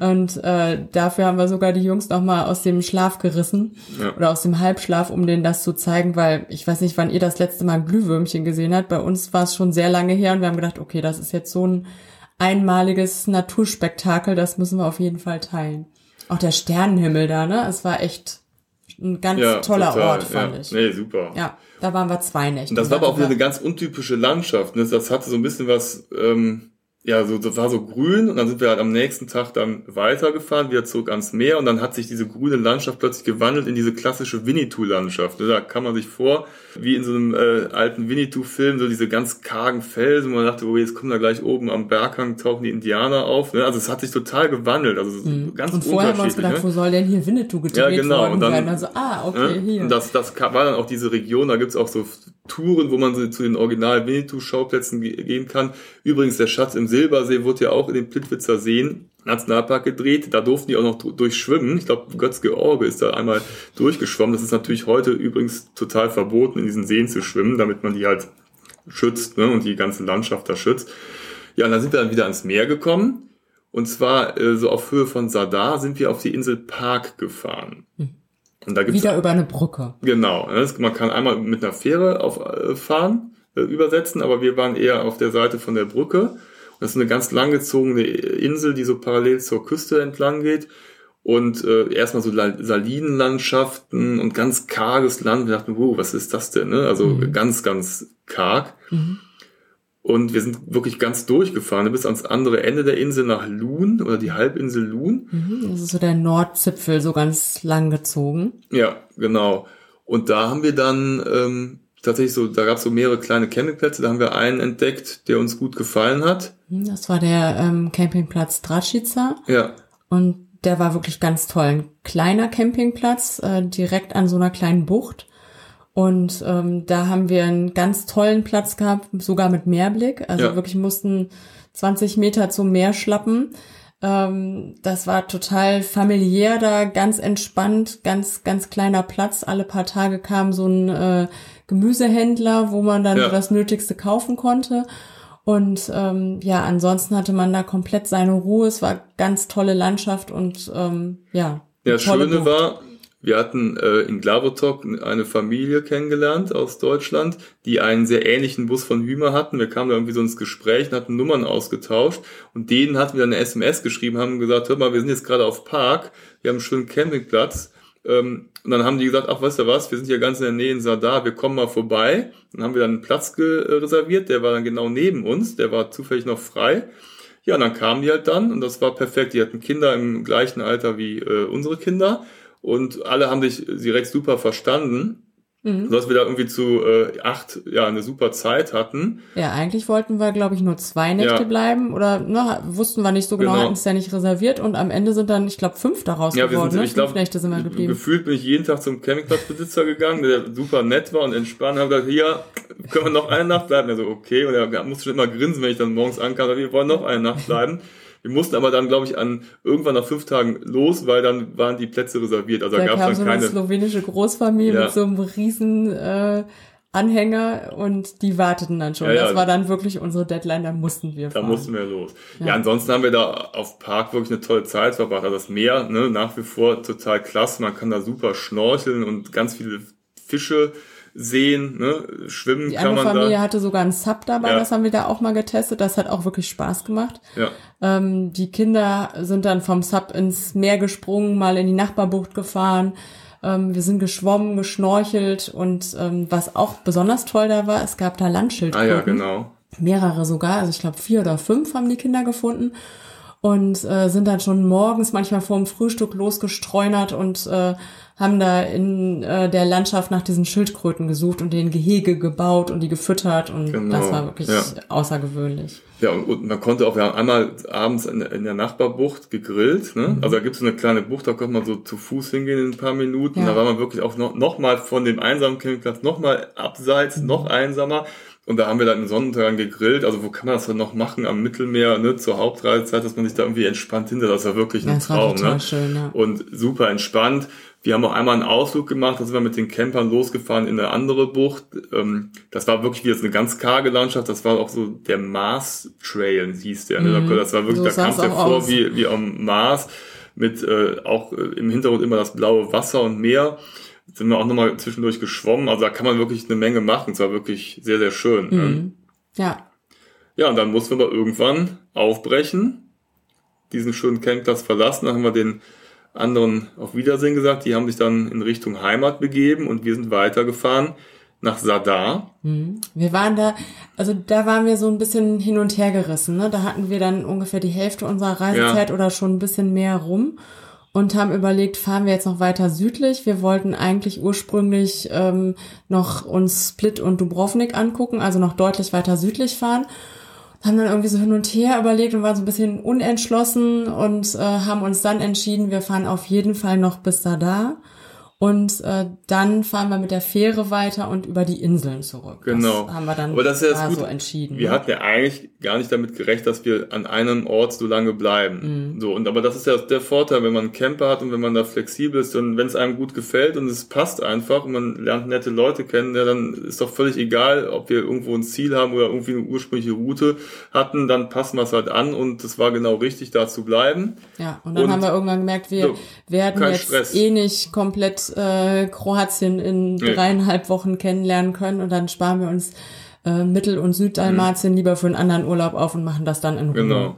äh. Und äh, dafür haben wir sogar die Jungs noch mal aus dem Schlaf gerissen Ja. oder aus dem Halbschlaf, um denen das zu zeigen, weil ich weiß nicht, wann ihr das letzte Mal Glühwürmchen gesehen habt. Bei uns war es schon sehr lange her und wir haben gedacht, okay, das ist jetzt so ein einmaliges Naturspektakel, das müssen wir auf jeden Fall teilen. Auch der Sternenhimmel da, ne? Es war echt ein ganz Ja, toller total, Ort, fand ja. ich. Nee, super. Ja, da waren wir zwei Nächte. Und das war aber auch wieder eine ganz untypische Landschaft. Ne? Das hatte so ein bisschen was, ähm, ja, so, das war so grün und dann sind wir halt am nächsten Tag dann weitergefahren, wieder zurück ans Meer und dann hat sich diese grüne Landschaft plötzlich gewandelt in diese klassische Winnetou-Landschaft. Ne? Da kam man sich vor, wie in so einem äh, alten Winnetou-Film, so diese ganz kargen Felsen, wo man dachte, oh, jetzt kommen da gleich oben am Berghang, tauchen die Indianer auf. Ne? Also es hat sich total gewandelt, also ganz Mhm. und vorher haben wir uns gedacht, ne? wo soll denn hier Winnetou gedreht Ja, genau. worden Und dann- sein? Also, ah, okay, Ne? hier. Und das, das war dann auch diese Region, da gibt's auch so Touren, wo man so zu den original Winnetou-Schauplätzen ge- gehen kann. Übrigens, der Schatz im Silbersee wurde ja auch in den Plitwitzer Seen Nationalpark gedreht. Da durften die auch noch durchschwimmen. Ich glaube, Götz George ist da einmal durchgeschwommen. Das ist natürlich heute übrigens total verboten, in diesen Seen zu schwimmen, damit man die halt schützt ne? und die ganze Landschaft da schützt. Ja, und dann sind wir dann wieder ans Meer gekommen. Und zwar äh, so auf Höhe von Sadar sind wir auf die Insel Park gefahren. Und da gibt's Wieder über eine Brücke. Genau, man kann einmal mit einer Fähre auf, äh, fahren, äh, übersetzen, aber wir waren eher auf der Seite von der Brücke. Und das ist eine ganz langgezogene Insel, die so parallel zur Küste entlang geht. Und äh, erstmal so La- Salinenlandschaften und ganz karges Land. Wir dachten, wow, was ist das denn? Ne? Also ganz, ganz karg. Und wir sind wirklich ganz durchgefahren bis ans andere Ende der Insel nach Loon oder die Halbinsel Loon. Mhm, Das ist so der Nordzipfel, so ganz lang gezogen. Ja, genau. Und da haben wir dann ähm, tatsächlich so, da gab es so mehrere kleine Campingplätze, da haben wir einen entdeckt, der uns gut gefallen hat. Mhm, Das war der ähm, Campingplatz Dračica Ja, und der war wirklich ganz toll. Ein kleiner Campingplatz, äh, direkt an so einer kleinen Bucht. Und ähm, da haben wir einen ganz tollen Platz gehabt, sogar mit Meerblick. Also Ja. wirklich mussten 20 Meter zum Meer schlappen. Ähm, das war total familiär da, ganz entspannt, ganz, ganz kleiner Platz. Alle paar Tage kam so ein äh, Gemüsehändler, wo man dann Ja. das Nötigste kaufen konnte. Und ähm, ja, ansonsten hatte man da komplett seine Ruhe. Es war ganz tolle Landschaft und ähm, ja. ja das Schöne Bucht. war, wir hatten äh, in Glavotok eine Familie kennengelernt aus Deutschland, die einen sehr ähnlichen Bus von Hümer hatten. Wir kamen da irgendwie so ins Gespräch und hatten Nummern ausgetauscht. Und denen hatten wir dann eine SMS geschrieben, haben gesagt, hör mal, wir sind jetzt gerade auf Park, wir haben einen schönen Campingplatz. Ähm, und dann haben die gesagt, ach, weißt du was, wir sind hier ganz in der Nähe in Sadar, wir kommen mal vorbei. Dann haben wir dann einen Platz äh, reserviert, der war dann genau neben uns, der war zufällig noch frei. Ja, und dann kamen die halt dann und das war perfekt. Die hatten Kinder im gleichen Alter wie äh, unsere Kinder und alle haben sich direkt super verstanden, Mhm. sodass wir da irgendwie zu äh, acht ja eine super Zeit hatten. Ja, eigentlich wollten wir, glaube ich, nur zwei Nächte Ja. bleiben oder ne, wussten wir nicht so genau, Genau. hatten es ja nicht reserviert und am Ende sind dann, ich glaube, fünf daraus Ja, wir geworden. sind, ne? ich glaube, Fünf Nächte sind wir geblieben. gefühlt bin ich jeden Tag zum Campingplatzbesitzer gegangen, der super nett war und entspannt, haben gesagt, hier, können wir noch eine Nacht bleiben? Also okay, und er musste schon immer grinsen, wenn ich dann morgens ankam, wir wollen noch eine Nacht bleiben. Wir mussten aber dann, glaube ich, an irgendwann nach fünf Tagen los, weil dann waren die Plätze reserviert. Also da da gab es so dann eine keine. slowenische Großfamilie Ja. mit so einem riesen äh, Anhänger und die warteten dann schon. Ja, ja. Das war dann wirklich unsere Deadline, da mussten wir Da fahren. mussten wir los. Ja. Ja. ansonsten haben wir da auf Park wirklich eine tolle Zeit verbracht. Also das Meer, ne, nach wie vor total klasse. Man kann da super schnorcheln und ganz viele Fische sehen, ne, schwimmen Die kann andere man Familie da. hatte sogar einen Sub dabei, Ja. das haben wir da auch mal getestet. Das hat auch wirklich Spaß gemacht. Ja, Ähm, die Kinder sind dann vom Sub ins Meer gesprungen, mal in die Nachbarbucht gefahren. Ähm, wir sind geschwommen, geschnorchelt und ähm, was auch besonders toll da war, es gab da ah Landschildkröten. ja, genau. Mehrere sogar, also ich glaube vier oder fünf haben die Kinder gefunden. Und äh, sind dann schon morgens manchmal vor dem Frühstück losgestreunert und äh, haben da in äh, der Landschaft nach diesen Schildkröten gesucht und den Gehege gebaut und die gefüttert und Genau, das war wirklich ja. außergewöhnlich. Ja, und, und man konnte auch, wir haben einmal abends in, der- in der Nachbarbucht gegrillt, ne? Also da gibt es so eine kleine Bucht, da konnte man so zu Fuß hingehen in ein paar Minuten. Ja. Da war man wirklich auch noch, noch mal von dem einsamen Campingplatz noch mal abseits, noch einsamer. Und da haben wir dann im Sonnenuntergang gegrillt. Also wo kann man das dann noch machen? Am Mittelmeer, ne? Zur Hauptreisezeit, dass man sich da irgendwie entspannt hinter. Das war wirklich ein das Traum, ne? schön, ja. und super entspannt. Wir haben auch einmal einen Ausflug gemacht, da sind wir mit den Campern losgefahren in eine andere Bucht. Ähm, Das war wirklich wie jetzt eine ganz karge Landschaft, das war auch so der Mars Trail, hieß der. ne? Das war wirklich, So da kam es ja vor aus. wie, wie am Mars, mit äh, auch äh, im Hintergrund immer das blaue Wasser und Meer. Sind wir auch nochmal zwischendurch geschwommen, also da kann man wirklich eine Menge machen. Es war wirklich sehr, sehr schön. ne? Mhm. Ja, Ja, und dann mussten wir aber irgendwann aufbrechen, diesen schönen Campingplatz verlassen. Dann haben wir den anderen auf Wiedersehen gesagt. Die haben sich dann in Richtung Heimat begeben und wir sind weitergefahren nach Sadar. Wir waren da, also da waren wir so ein bisschen hin und her gerissen. Ne? Da hatten wir dann ungefähr die Hälfte unserer Reisezeit oder schon ein bisschen mehr rum und haben überlegt, fahren wir jetzt noch weiter südlich. Wir wollten eigentlich ursprünglich ähm, noch uns Split und Dubrovnik angucken, also noch deutlich weiter südlich fahren. Haben dann irgendwie so hin und her überlegt und waren so ein bisschen unentschlossen und äh, haben uns dann entschieden, wir fahren auf jeden Fall noch bis da und äh, dann fahren wir mit der Fähre weiter und über die Inseln zurück. Genau. Das haben wir dann Aber das ist ja da so entschieden. Wir ne? hatten ja eigentlich gar nicht damit gerechnet, dass wir an einem Ort so lange bleiben. Mhm. So, und aber das ist ja der Vorteil, wenn man einen Camper hat und wenn man da flexibel ist und wenn es einem gut gefällt und es passt einfach und man lernt nette Leute kennen, ja, dann ist doch völlig egal, ob wir irgendwo ein Ziel haben oder irgendwie eine ursprüngliche Route hatten, dann passen wir es halt an und es war genau richtig, da zu bleiben. Ja, und dann Und- haben wir irgendwann gemerkt, wir So, werden jetzt Stress. eh nicht komplett äh, Kroatien in dreieinhalb Wochen kennenlernen können und dann sparen wir uns äh, Mittel- und Süddalmatien lieber für einen anderen Urlaub auf und machen das dann in Ruhe. Mhm. Genau.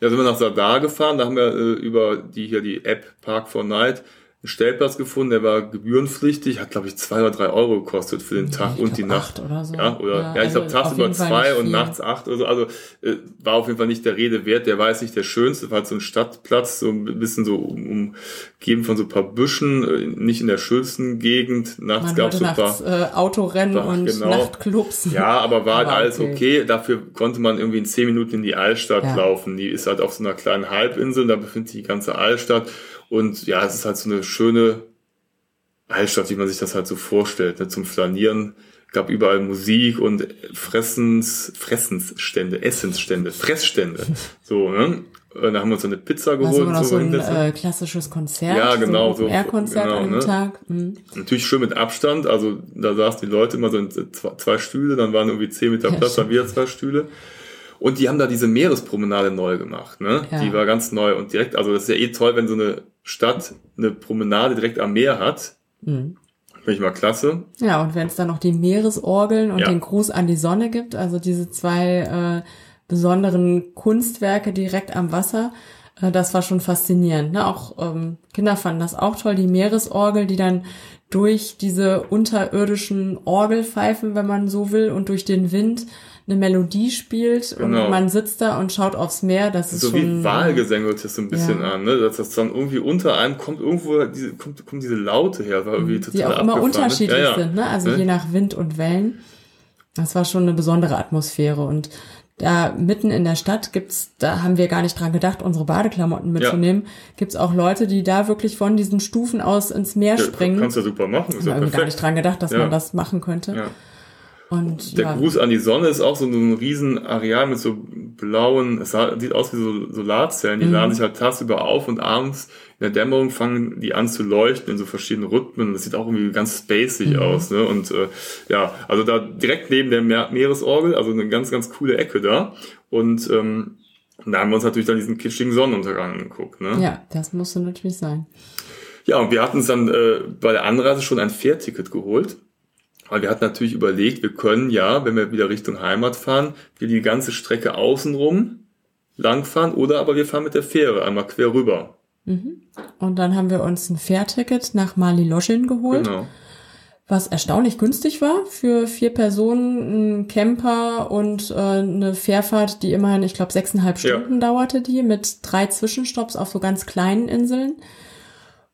Ja, sind wir nach Sadar gefahren, da haben wir äh, über die hier die App Park for Night Stellplatz gefunden, der war gebührenpflichtig, hat glaube ich zwei oder drei Euro gekostet für den Tag ich und die Nacht. acht oder so. Ja, oder Ja, ja, ich glaube also auf tagsüber zwei und nachts acht oder so. Also äh, war auf jeden Fall nicht der Rede wert. Der war jetzt nicht der schönste, war halt so ein Stadtplatz, so ein bisschen so um, umgeben von so ein paar Büschen, äh, nicht in der schönsten Gegend. Nachts gab es so ein paar äh, Autorennen Ach, und genau. Nachtclubs. ja, aber war halt Aber alles okay. okay. Dafür konnte man irgendwie in zehn Minuten in die Altstadt Ja. laufen. Die ist halt auf so einer kleinen Halbinsel, da befindet sich die ganze Altstadt. Und ja, es ist halt so eine schöne Altstadt, wie man sich das halt so vorstellt. Ne? Zum Flanieren gab überall Musik und Fressens, Fressensstände, Essensstände, Fressstände. so, ne? Und da haben wir uns so eine Pizza geholt. sogar noch und so ein äh, klassisches Konzert. Ja, genau, So so- ein Air-Konzert genau, an dem ne? Tag. Mhm. Natürlich schön mit Abstand, also da saßen die Leute immer so in zwei, Stühle, dann waren irgendwie zehn Meter Platz, dann wieder zwei Stühle. Und die haben da diese Meerespromenade neu gemacht, ne? Ja. Die war ganz neu und direkt, also das ist ja eh toll, wenn so eine Stadt eine Promenade direkt am Meer hat. Mhm. Finde ich mal klasse. Ja, und wenn es dann noch die Meeresorgeln und Ja. den Gruß an die Sonne gibt, also diese zwei äh, besonderen Kunstwerke direkt am Wasser, äh, das war schon faszinierend. Ne? Auch ähm, Kinder fanden das auch toll, die Meeresorgel, die dann durch diese unterirdischen Orgelpfeifen, wenn man so will, und durch den Wind eine Melodie spielt Genau. und man sitzt da und schaut aufs Meer. Das ist So schon wie Wahlgesänge hört sich so ein bisschen Ja. an, ne? Dass das dann irgendwie unter einem kommt irgendwo diese, kommt, kommt diese Laute her, war irgendwie total die auch immer abgefahren, unterschiedlich ne? Ja, ja. sind, ne? Also Ne? je nach Wind und Wellen. Das war schon eine besondere Atmosphäre und da mitten in der Stadt gibt's, da haben wir gar nicht dran gedacht, unsere Badeklamotten mitzunehmen, gibt's auch Leute, die da wirklich von diesen Stufen aus ins Meer Ja, springen. Kannst du super machen, ist haben ja wir gar nicht dran gedacht, dass Ja. man das machen könnte. Und Der ja, Gruß an die Sonne ist auch so ein riesen Areal mit so blauen, es sieht aus wie so Solarzellen, die Mhm. laden sich halt tagsüber auf und abends in der Dämmerung fangen die an zu leuchten in so verschiedenen Rhythmen. Das sieht auch irgendwie ganz spacig Mhm. aus. Ne? Und äh, ja, also da direkt neben der Meer Meeresorgel, also eine ganz, ganz coole Ecke da. Und ähm, da haben wir uns natürlich dann diesen kitschigen Sonnenuntergang angeguckt. Ne? ja, das musste natürlich sein. Ja, und wir hatten uns dann äh, bei der Anreise schon ein Fährticket geholt. Weil wir hatten natürlich überlegt, wir können ja, wenn wir wieder Richtung Heimat fahren, wir die ganze Strecke außenrum langfahren oder aber wir fahren mit der Fähre einmal quer rüber. Und dann haben wir uns ein Fährticket nach Mali Loschin geholt. Genau. was erstaunlich günstig war für vier Personen, ein Camper und äh, eine Fährfahrt, die immerhin, ich glaube, sechseinhalb Stunden ja. dauerte die, mit drei Zwischenstopps auf so ganz kleinen Inseln.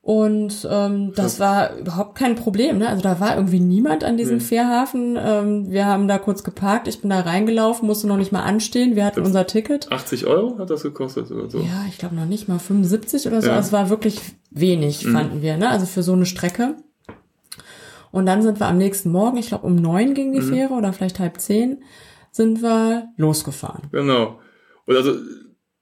Und ähm, das war überhaupt kein Problem. Ne? Also da war irgendwie niemand an diesem nee. Fährhafen. Ähm, wir haben da kurz geparkt. Ich bin da reingelaufen, musste noch nicht mal anstehen. Wir hatten das unser Ticket. 80 Euro hat das gekostet oder so? Ja, ich glaube noch nicht mal 75 oder so. Ja. Also es war wirklich wenig, mhm. fanden wir. Ne? Also für so eine Strecke. Und dann sind wir am nächsten Morgen, ich glaube um neun ging die mhm. Fähre oder vielleicht halb zehn, sind wir losgefahren. Genau. Und also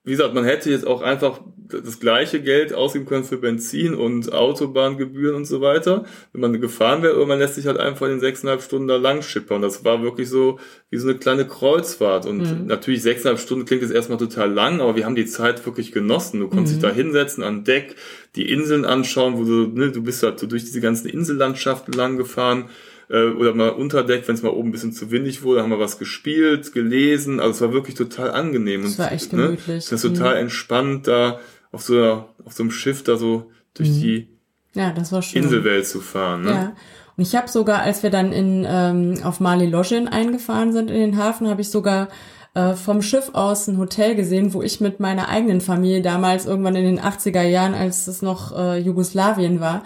wie gesagt, man hätte jetzt auch einfach das gleiche Geld ausgeben können für Benzin und Autobahngebühren und so weiter. Wenn man gefahren wäre, man lässt sich halt einfach in sechseinhalb Stunden da lang schippern. Das war wirklich so wie so eine kleine Kreuzfahrt. Und mhm. natürlich sechseinhalb Stunden klingt jetzt erstmal total lang, aber wir haben die Zeit wirklich genossen. Du konntest mhm. dich da hinsetzen an Deck, die Inseln anschauen, wo du, ne, du bist halt so durch diese ganzen Insellandschaften lang gefahren äh, oder mal unterdeckt, wenn es mal oben ein bisschen zu windig wurde, haben wir was gespielt, gelesen. Also es war wirklich total angenehm. Das war echt ne, gemütlich. Ne, das ist total mhm. entspannt da auf so, einer, auf so einem Schiff da so durch mhm. die ja. Inselwelt zu fahren. Ne? Ja. Und ich habe sogar, als wir dann in ähm, auf Mali Lojin eingefahren sind in den Hafen, habe ich sogar äh, vom Schiff aus ein Hotel gesehen, wo ich mit meiner eigenen Familie damals irgendwann in den 80er Jahren, als es noch äh, Jugoslawien war,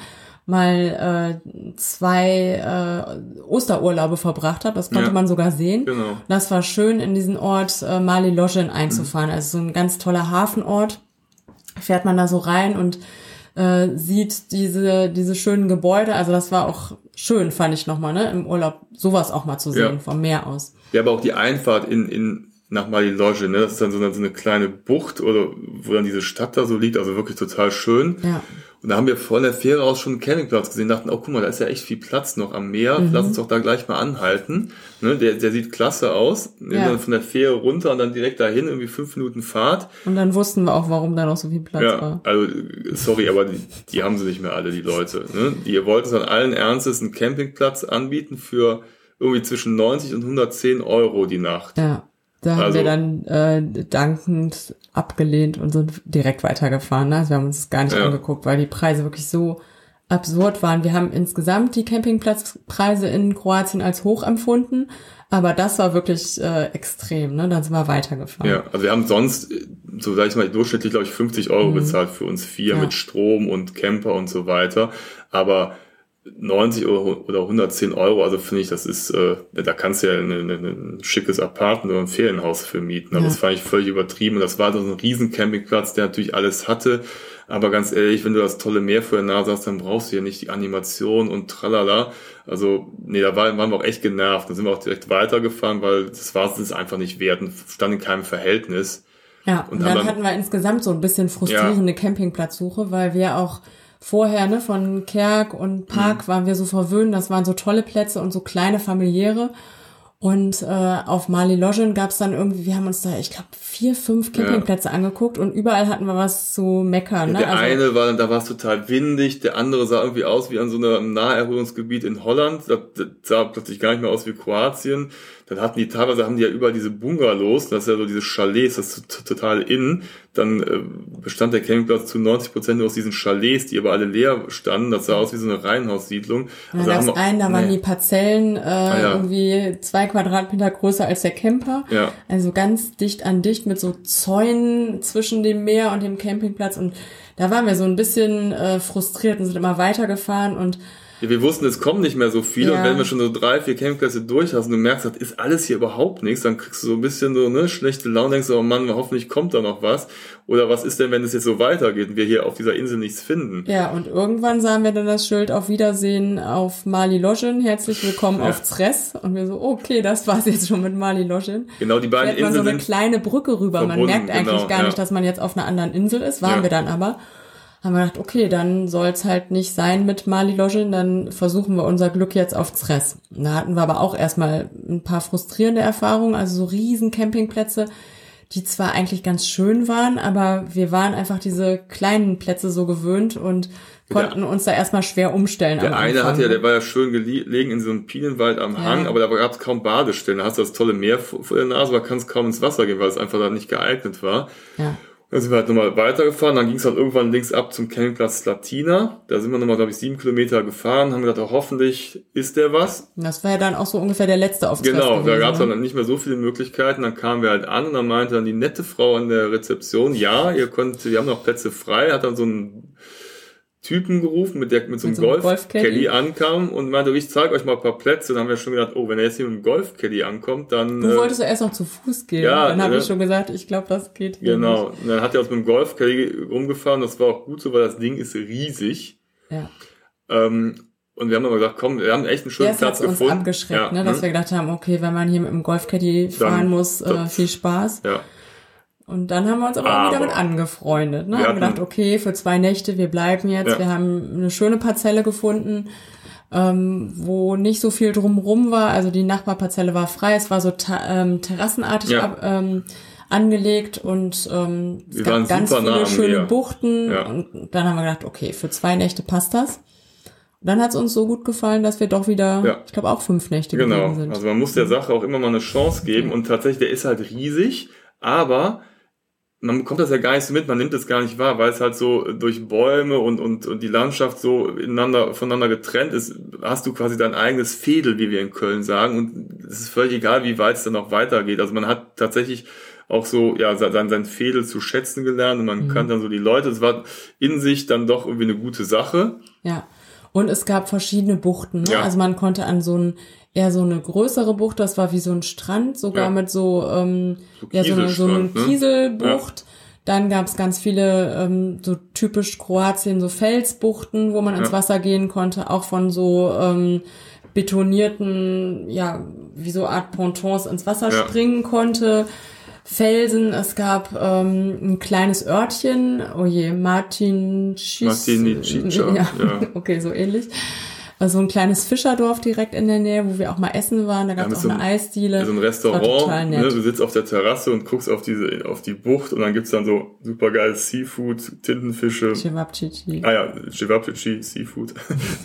mal äh, zwei äh, Osterurlaube verbracht habe. Das konnte ja, man sogar sehen. Genau. Das war schön, in diesen Ort äh, Mali Lojin einzufahren. Mhm. Also so ein ganz toller Hafenort. Fährt man da so rein und äh, sieht diese diese schönen Gebäude. Also das war auch schön, fand ich nochmal, ne, im Urlaub sowas auch mal zu sehen ja. vom Meer aus. Ja, aber auch die Einfahrt in in nach Mali Lodge, ne? Das ist dann so eine, so eine kleine Bucht oder wo dann diese Stadt da so liegt, also wirklich total schön. Ja. Und da haben wir von der Fähre aus schon einen Campingplatz gesehen, dachten, oh guck mal, da ist ja echt viel Platz noch am Meer, mhm. lass uns doch da gleich mal anhalten. Ne, der, der sieht klasse aus. Ja. Dann von der Fähre runter und dann direkt dahin, irgendwie fünf Minuten Fahrt. Und dann wussten wir auch, warum da noch so viel Platz ja, war. Also, sorry, aber die, die haben sie nicht mehr alle, die Leute. Ne? Die wollten es an allen Ernstes einen Campingplatz anbieten für irgendwie zwischen 90 und 110 Euro die Nacht. Ja. Da haben also, wir dann äh, dankend abgelehnt und sind direkt weitergefahren. Ne? Also wir haben uns das gar nicht ja. angeguckt, weil die Preise wirklich so absurd waren. Wir haben insgesamt die Campingplatzpreise in Kroatien als hoch empfunden, aber das war wirklich äh, extrem. Ne? Dann sind wir weitergefahren. Ja, also wir haben sonst, so sag ich mal, durchschnittlich, glaube ich, 50 Euro mhm. bezahlt für uns vier ja. mit Strom und Camper und so weiter. Aber 90 oder 110 Euro, also finde ich, das ist, äh, da kannst du ja eine, eine, ein schickes Apartment oder ein Ferienhaus für mieten. Aber ja. das fand ich völlig übertrieben. Und das war so ein riesen Campingplatz, der natürlich alles hatte. Aber ganz ehrlich, wenn du das tolle Meer vor der Nase hast, dann brauchst du ja nicht die Animation und tralala. Also, nee, da waren, wir auch echt genervt. Da sind wir auch direkt weitergefahren, weil das war es einfach nicht wert und stand in keinem Verhältnis. Ja, und, und dann, dann, hatten wir insgesamt so ein bisschen frustrierende ja. Campingplatzsuche, weil wir auch vorher, ne, von Kerk und Park mhm. waren wir so verwöhnt, das waren so tolle Plätze und so kleine familiäre. Und äh, auf Mali Lodgen gab es dann irgendwie, wir haben uns da, ich glaube, vier, fünf Campingplätze ja. angeguckt und überall hatten wir was zu meckern. Ne? Der also, eine war, da war es total windig, der andere sah irgendwie aus wie an so einem Naherholungsgebiet in Holland, das, das sah plötzlich gar nicht mehr aus wie Kroatien dann hatten die teilweise haben die ja überall diese Bungalows, das ist ja so diese Chalets, das ist total innen. Dann äh, bestand der Campingplatz zu 90 Prozent aus diesen Chalets, die aber alle leer standen. Das sah aus wie so eine Reihenhaussiedlung. Da also gab einen, da waren nee. die Parzellen äh, ah, ja. irgendwie zwei Quadratmeter größer als der Camper. Ja. Also ganz dicht an dicht mit so Zäunen zwischen dem Meer und dem Campingplatz. Und da waren wir so ein bisschen äh, frustriert und sind immer weitergefahren und ja, wir wussten, es kommen nicht mehr so viele ja. und wenn wir schon so drei, vier Campingplätze durch hast und du merkst, das ist alles hier überhaupt nichts, dann kriegst du so ein bisschen so ne schlechte Laune, denkst du, oh Mann, hoffentlich kommt da noch was. Oder was ist denn, wenn es jetzt so weitergeht und wir hier auf dieser Insel nichts finden? Ja, und irgendwann sahen wir dann das Schild auf Wiedersehen auf Mali Lojin, herzlich willkommen ja. auf Zres. Und wir so, okay, das war's jetzt schon mit Mali Lojin. Genau, die beiden Inseln. man so eine kleine Brücke rüber. Man merkt eigentlich genau, gar nicht, dass man jetzt auf einer anderen Insel ist, waren wir dann aber haben wir gedacht, okay, dann soll's halt nicht sein mit Mali Lojin, dann versuchen wir unser Glück jetzt auf Zres. Da hatten wir aber auch erstmal ein paar frustrierende Erfahrungen, also so riesen Campingplätze, die zwar eigentlich ganz schön waren, aber wir waren einfach diese kleinen Plätze so gewöhnt und konnten der, uns da erstmal schwer umstellen. Der eine hatte ja, der war ja schön gelegen in so einem Pinienwald am Hang, ja. aber da gab es kaum Badestellen. Da hast du das tolle Meer vor der Nase, aber kannst kaum ins Wasser gehen, weil es einfach da nicht geeignet war. Ja. Dann sind wir halt nochmal weitergefahren, dann ging es halt irgendwann links ab zum Campingplatz Latina. Da sind wir nochmal, glaube ich, sieben Kilometer gefahren, haben gedacht, oh, hoffentlich ist der was. Das war ja dann auch so ungefähr der letzte Auftritt. Genau, gewesen, da gab es ne? dann nicht mehr so viele Möglichkeiten. Dann kamen wir halt an und dann meinte dann die nette Frau an der Rezeption, ja, ihr könnt, wir haben noch Plätze frei, hat dann so ein Typen gerufen, mit der mit so einem, Golf, Golf Caddy ankam und meinte, ich zeige euch mal ein paar Plätze. Dann haben wir schon gedacht, oh, wenn er jetzt hier mit einem Golf Caddy ankommt, dann. Du äh, wolltest ja erst noch zu Fuß gehen. Ja, dann habe äh, ich schon gesagt, ich glaube, das geht hier Genau. Nicht. Und dann hat er uns mit dem Golf Caddy rumgefahren. Das war auch gut so, weil das Ding ist riesig. Ja. Ähm, und wir haben aber gesagt, komm, wir haben echt einen schönen Erst Platz uns gefunden. abgeschreckt, ja, ne, dass hm. wir gedacht haben, okay, wenn man hier mit dem Golf Caddy fahren muss, äh, viel Spaß. Ja. Und dann haben wir uns aber, aber auch wieder mit angefreundet. Ne? Wir haben gedacht, okay, für zwei Nächte, wir bleiben jetzt. Ja. Wir haben eine schöne Parzelle gefunden, ähm, wo nicht so viel drumrum war. Also die Nachbarparzelle war frei. Es war so ähm, terrassenartig ja. ab, ähm, angelegt und ähm, es gab ganz viele nah schöne Buchten. Ja. Und dann haben wir gedacht, okay, für zwei Nächte passt das. Und dann hat es uns so gut gefallen, dass wir doch wieder, ja. ich glaube, auch fünf Nächte genau. sind. Also man muss der Sache auch immer mal eine Chance geben. Und tatsächlich, der ist halt riesig, aber man bekommt das ja gar nicht so mit, man nimmt es gar nicht wahr, weil es halt so durch Bäume und, und, und die Landschaft so ineinander, voneinander getrennt ist, hast du quasi dein eigenes Fädel, wie wir in Köln sagen, und es ist völlig egal, wie weit es dann noch weitergeht. Also man hat tatsächlich auch so, ja, sein, sein Fädel zu schätzen gelernt und man mhm. kann dann so die Leute, es war in sich dann doch irgendwie eine gute Sache. Ja. Und es gab verschiedene Buchten. Ne? Ja. Also man konnte an so ein eher so eine größere Bucht, das war wie so ein Strand, sogar ja. mit so, ähm, so ja, so eine, so eine Kieselbucht. Ja. Dann gab es ganz viele ähm, so typisch Kroatien, so Felsbuchten, wo man ins Wasser gehen konnte, auch von so ähm, betonierten, ja, wie so Art Pontons ins Wasser springen konnte. Felsen, es gab ähm, ein kleines Örtchen, oh je, Martin Martin ja, ja, okay, so ähnlich so ein kleines Fischerdorf direkt in der Nähe, wo wir auch mal essen waren. Da gab es ja, auch eine Eisdiele. So ein Restaurant. Ne, du sitzt auf der Terrasse und guckst auf diese auf die Bucht und dann gibt's dann so super geiles Seafood, Tintenfische. Cevapcici. Ah ja, Cevapcici, Seafood.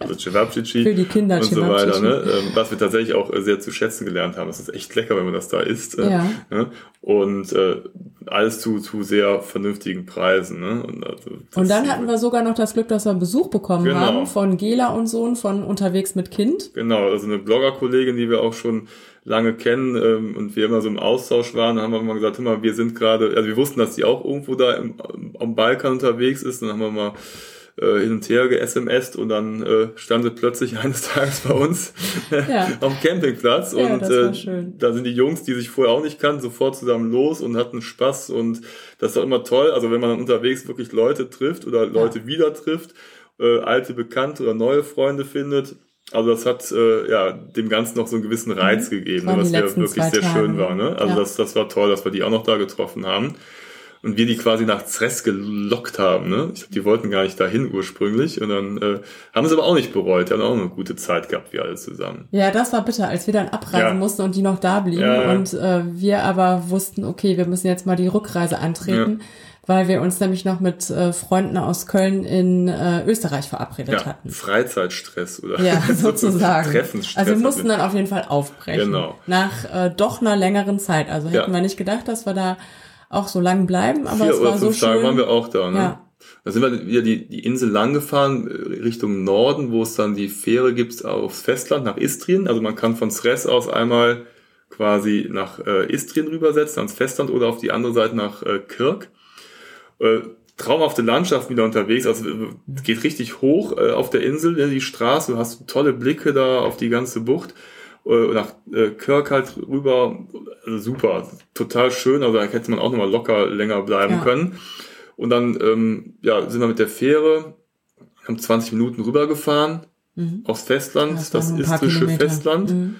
also Cevapcici. Für die Kinder und so weiter. Ne? Ähm, was wir tatsächlich auch sehr zu schätzen gelernt haben. Das ist echt lecker, wenn man das da isst. Äh, ja. Ne? Und äh, alles zu, zu sehr vernünftigen Preisen. Ne? Und, also, und dann hatten wir sogar noch das Glück, dass wir Besuch bekommen genau. haben von Gela und Sohn von Unterwegs mit Kind. Genau, also eine Bloggerkollegin, die wir auch schon lange kennen ähm, und wir immer so im Austausch waren, haben wir mal gesagt, hör mal, wir sind gerade, also wir wussten, dass die auch irgendwo da im, am Balkan unterwegs ist, dann haben wir mal äh, hin und her ge-SMSt und dann äh, stand sie plötzlich eines Tages bei uns ja. am Campingplatz ja, und äh, da sind die Jungs, die sich vorher auch nicht kannten, sofort zusammen los und hatten Spaß und das ist auch immer toll, also wenn man dann unterwegs wirklich Leute trifft oder Leute ja. wieder trifft, äh, alte Bekannte oder neue Freunde findet, also das hat äh, ja dem Ganzen noch so einen gewissen Reiz mhm. gegeben, was ja wirklich sehr Tage. schön war. Ne? Also ja. das, das war toll, dass wir die auch noch da getroffen haben und wir die quasi nach Zres gelockt haben. Ne? Ich glaube, die wollten gar nicht dahin ursprünglich und dann äh, haben sie aber auch nicht bereut. Die haben auch eine gute Zeit gehabt, wir alle zusammen. Ja, das war bitter, als wir dann abreisen ja. mussten und die noch da blieben ja. und äh, wir aber wussten, okay, wir müssen jetzt mal die Rückreise antreten. Ja weil wir uns nämlich noch mit äh, Freunden aus Köln in äh, Österreich verabredet ja, hatten. Freizeitstress oder ja, sozusagen. Treffensstress. Also wir mussten dann auf jeden Fall aufbrechen. Genau. Nach äh, doch einer längeren Zeit. Also hätten ja. wir nicht gedacht, dass wir da auch so lang bleiben, aber Vier es war so Tage schön. waren wir auch da, ne? Ja. Da sind wir wieder die, die Insel lang gefahren, äh, Richtung Norden, wo es dann die Fähre gibt aufs Festland, nach Istrien. Also man kann von Sres aus einmal quasi nach äh, Istrien rübersetzen, ans Festland oder auf die andere Seite nach äh, Kirk. Äh, traumhafte Landschaft wieder unterwegs, also es geht richtig hoch äh, auf der Insel, ne, die Straße, du hast tolle Blicke da auf die ganze Bucht äh, nach äh, Kirk halt rüber, also super, total schön, also da hätte man auch nochmal locker länger bleiben ja. können. Und dann ähm, ja, sind wir mit der Fähre, haben 20 Minuten rübergefahren mhm. aufs Festland, das, das istrische Festland. Mhm.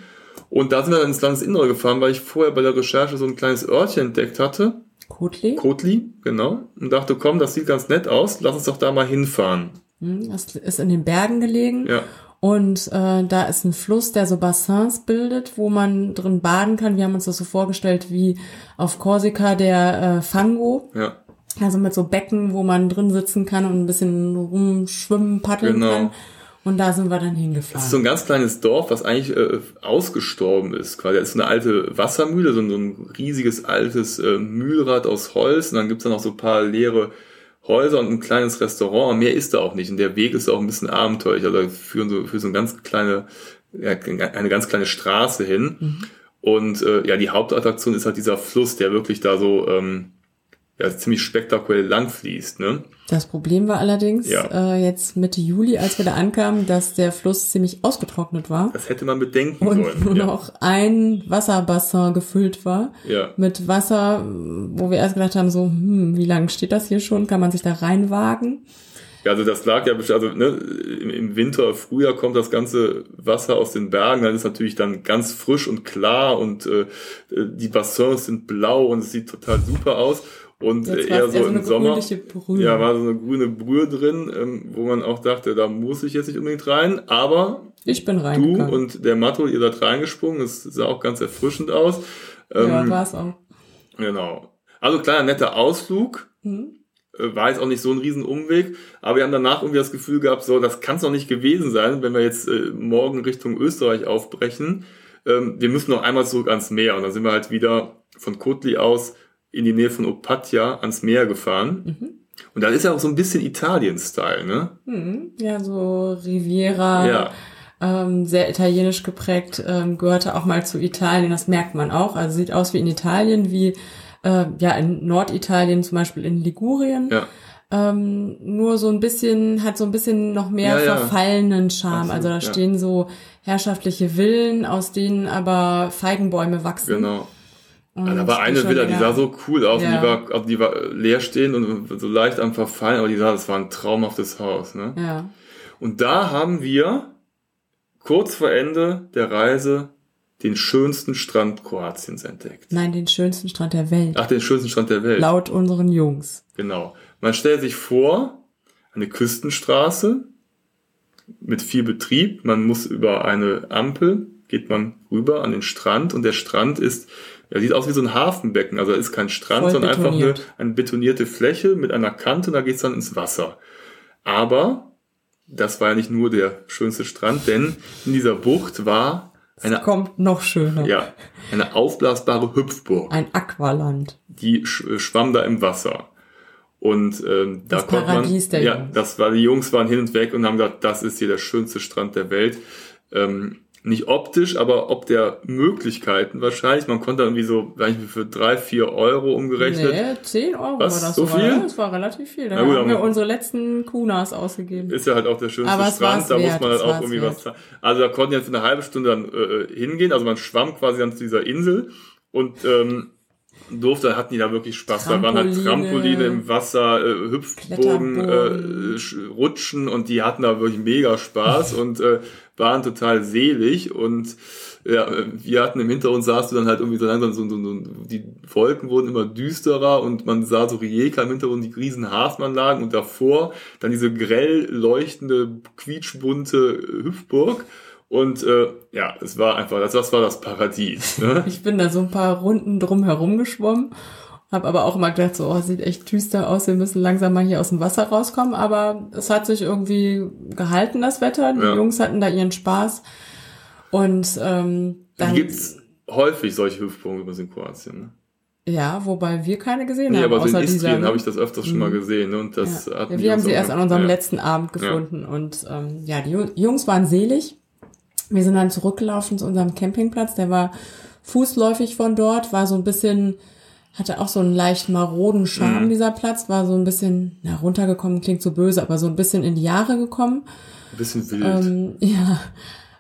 Und da sind wir dann ins Landesinnere gefahren, weil ich vorher bei der Recherche so ein kleines Örtchen entdeckt hatte. Kotli? Kotli, genau. Und dachte, komm, das sieht ganz nett aus, lass uns doch da mal hinfahren. Mhm, das ist in den Bergen gelegen. Ja. Und äh, da ist ein Fluss, der so Bassins bildet, wo man drin baden kann. Wir haben uns das so vorgestellt wie auf Korsika der äh, Fango. Ja. Also mit so Becken, wo man drin sitzen kann und ein bisschen rumschwimmen, paddeln genau. kann. Und da sind wir dann Das hingefahren. ist so ein ganz kleines Dorf, was eigentlich äh, ausgestorben ist. Quasi. Das ist eine alte Wassermühle, so ein, so ein riesiges altes äh, Mühlrad aus Holz. Und dann gibt's da noch so ein paar leere Häuser und ein kleines Restaurant. Mehr ist da auch nicht. Und der Weg ist auch ein bisschen abenteuerlich. Also für so, für so eine ganz kleine, ja, eine ganz kleine Straße hin. Und äh, ja, die Hauptattraktion ist halt dieser Fluss, der wirklich da so ähm, ja, ziemlich spektakulär lang fließt. Ne? Das Problem war allerdings Ja. äh, jetzt Mitte Juli, als wir da ankamen, dass der Fluss ziemlich ausgetrocknet war Das hätte man bedenken und sollen. nur ja. noch ein Wasserbassin gefüllt war. ja. Mit Wasser, wo wir erst gedacht haben, so, hm, wie lange steht das hier schon? Kann man sich da reinwagen? Ja, also das lag ja, also ne, im, im Winter, Frühjahr kommt das ganze Wasser aus den Bergen, dann ist natürlich dann ganz frisch und klar und äh, die Bassins sind blau und es sieht total super aus. Und äh, eher so eher im Sommer, ja, war so eine grüne Brühe drin, ähm, wo man auch dachte, da muss ich jetzt nicht unbedingt rein, aber Ich bin du reingegangen. und der Matto, ihr seid reingesprungen, es sah auch ganz erfrischend aus. ja, Ähm, war es auch. Genau. Also kleiner netter Ausflug. Hm? Äh, War jetzt auch nicht so ein Riesenumweg, aber wir haben danach irgendwie das Gefühl gehabt, so, das kann es noch nicht gewesen sein, wenn wir jetzt äh, morgen Richtung Österreich aufbrechen. Ähm, wir müssen noch einmal zurück ans Meer und dann sind wir halt wieder von Kotli aus in die Nähe von Opatja ans Meer gefahren. Mhm. Und da ist ja auch so ein bisschen Italien-Style, ne? Hm, ja, so Riviera, Ja. ähm, sehr italienisch geprägt, ähm, gehörte auch mal zu Italien, das merkt man auch. Also sieht aus wie in Italien, wie äh, ja in Norditalien, zum Beispiel in Ligurien. Ja. Ähm, nur so ein bisschen, hat so ein bisschen noch mehr Ja, verfallenen Charme. Absolut, also da stehen so herrschaftliche Villen, aus denen aber Feigenbäume wachsen. Genau. Und da war eine Villa, die sah so cool aus und Ja. die war, also die war leer stehen und so leicht am Verfallen, aber die sah, das war ein traumhaftes Haus, ne? Ja. Und da haben wir kurz vor Ende der Reise den schönsten Strand Kroatiens entdeckt. Nein, den schönsten Strand der Welt. Ach, den schönsten Strand der Welt. Laut unseren Jungs. Genau. Man stellt sich vor, eine Küstenstraße mit viel Betrieb. Man muss über eine Ampel, geht man rüber an den Strand und der Strand ist, er sieht aus wie so ein Hafenbecken. Also er ist kein Strand, Voll sondern einfach eine, betoniert. eine betonierte Fläche mit einer Kante und da geht's dann ins Wasser. Aber das war ja nicht nur der schönste Strand, denn in dieser Bucht war eine, Kommt noch schöner. ja, eine aufblasbare Hüpfburg Ein Aqualand. die sch äh, schwamm da im Wasser. Und ähm, da Das konnte man, Paradies der ja, Jungs. das war, die Jungs waren hin und weg und haben gesagt, das ist hier der schönste Strand der Welt. Ähm, nicht optisch, aber ob der Möglichkeiten wahrscheinlich. Man konnte irgendwie so, weiß nicht, für drei, vier Euro umgerechnet. Nee, 10 Euro Was? war das So viel? Das war relativ viel. Da Na gut, haben wir unsere letzten Kunas ausgegeben. Ist ja halt auch der schönste Aber Strand, da muss man halt auch irgendwie wert. was zahlen. Also da konnten jetzt eine halbe Stunde dann äh, hingehen. Also man schwamm quasi dann zu dieser Insel und ähm, durfte, da hatten die da wirklich Spaß. Da waren halt Trampoline. Trampoline im Wasser, äh, Hüpfbogen, äh, Sch- Rutschen und die hatten da wirklich mega Spaß und äh, waren total selig und ja, wir hatten im Hintergrund sahst du dann halt irgendwie so langsam so, so, so die Wolken wurden immer düsterer und man sah so Rijeka im Hintergrund, die riesen Hafenanlagen und davor dann diese grell leuchtende, quietschbunte Hüpfburg und äh, ja, es war einfach, das, das war das Paradies. Ne? Ich bin da so ein paar Runden drum herum geschwommen. Hab aber auch immer gedacht, so, oh, sieht echt düster aus, wir müssen langsam mal hier aus dem Wasser rauskommen. Aber es hat sich irgendwie gehalten, das Wetter. Die Ja. Jungs hatten da ihren Spaß. Und ähm, dann, gibt's häufig solche Hüpfburgen übrigens in Kroatien. Ne? ja, wobei wir keine gesehen Nee, haben, aber so in. Istrien habe ich das öfters schon mal gesehen. Ne? Und das ja. ja, wir haben sie erst an unserem ja. letzten Abend gefunden. Und ähm, ja, die Ju- Jungs waren selig. Wir sind dann zurückgelaufen zu unserem Campingplatz. Der war fußläufig von dort, war so ein bisschen, hatte auch so einen leicht maroden Charme, Mhm. dieser Platz, war so ein bisschen, na, runtergekommen, klingt so böse, aber so ein bisschen in die Jahre gekommen. Ein bisschen wild. Ähm, ja,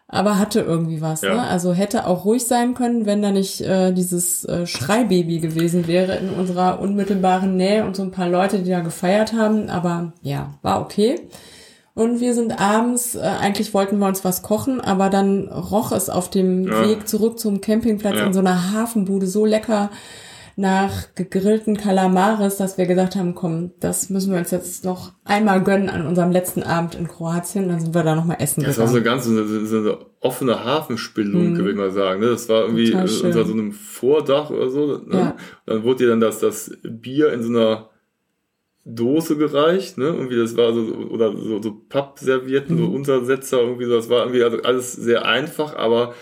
aber hatte irgendwie was. Ja. Ne? Also hätte auch ruhig sein können, wenn da nicht äh, dieses äh, Schreibaby gewesen wäre in unserer unmittelbaren Nähe und so ein paar Leute, die da gefeiert haben. Aber ja, war okay. Und wir sind abends, äh, eigentlich wollten wir uns was kochen, aber dann roch es auf dem Ja. Weg zurück zum Campingplatz Ja. in so einer Hafenbude so lecker nach gegrillten Kalamares, dass wir gesagt haben, komm, das müssen wir uns jetzt noch einmal gönnen an unserem letzten Abend in Kroatien. Dann sind wir da nochmal essen Das war so gegangen. eine ganz so eine, so eine offene Hafenspelunke, würde ich mal sagen. Ne? Das war irgendwie Mhm. Äh, unter so einem Vordach oder so. Ne? Ja. Dann wurde dir dann das, das Bier in so einer Dose gereicht, ne? Irgendwie das war so oder so, so Pappservietten, mhm. so Untersetzer irgendwie so. Das war irgendwie also alles sehr einfach, aber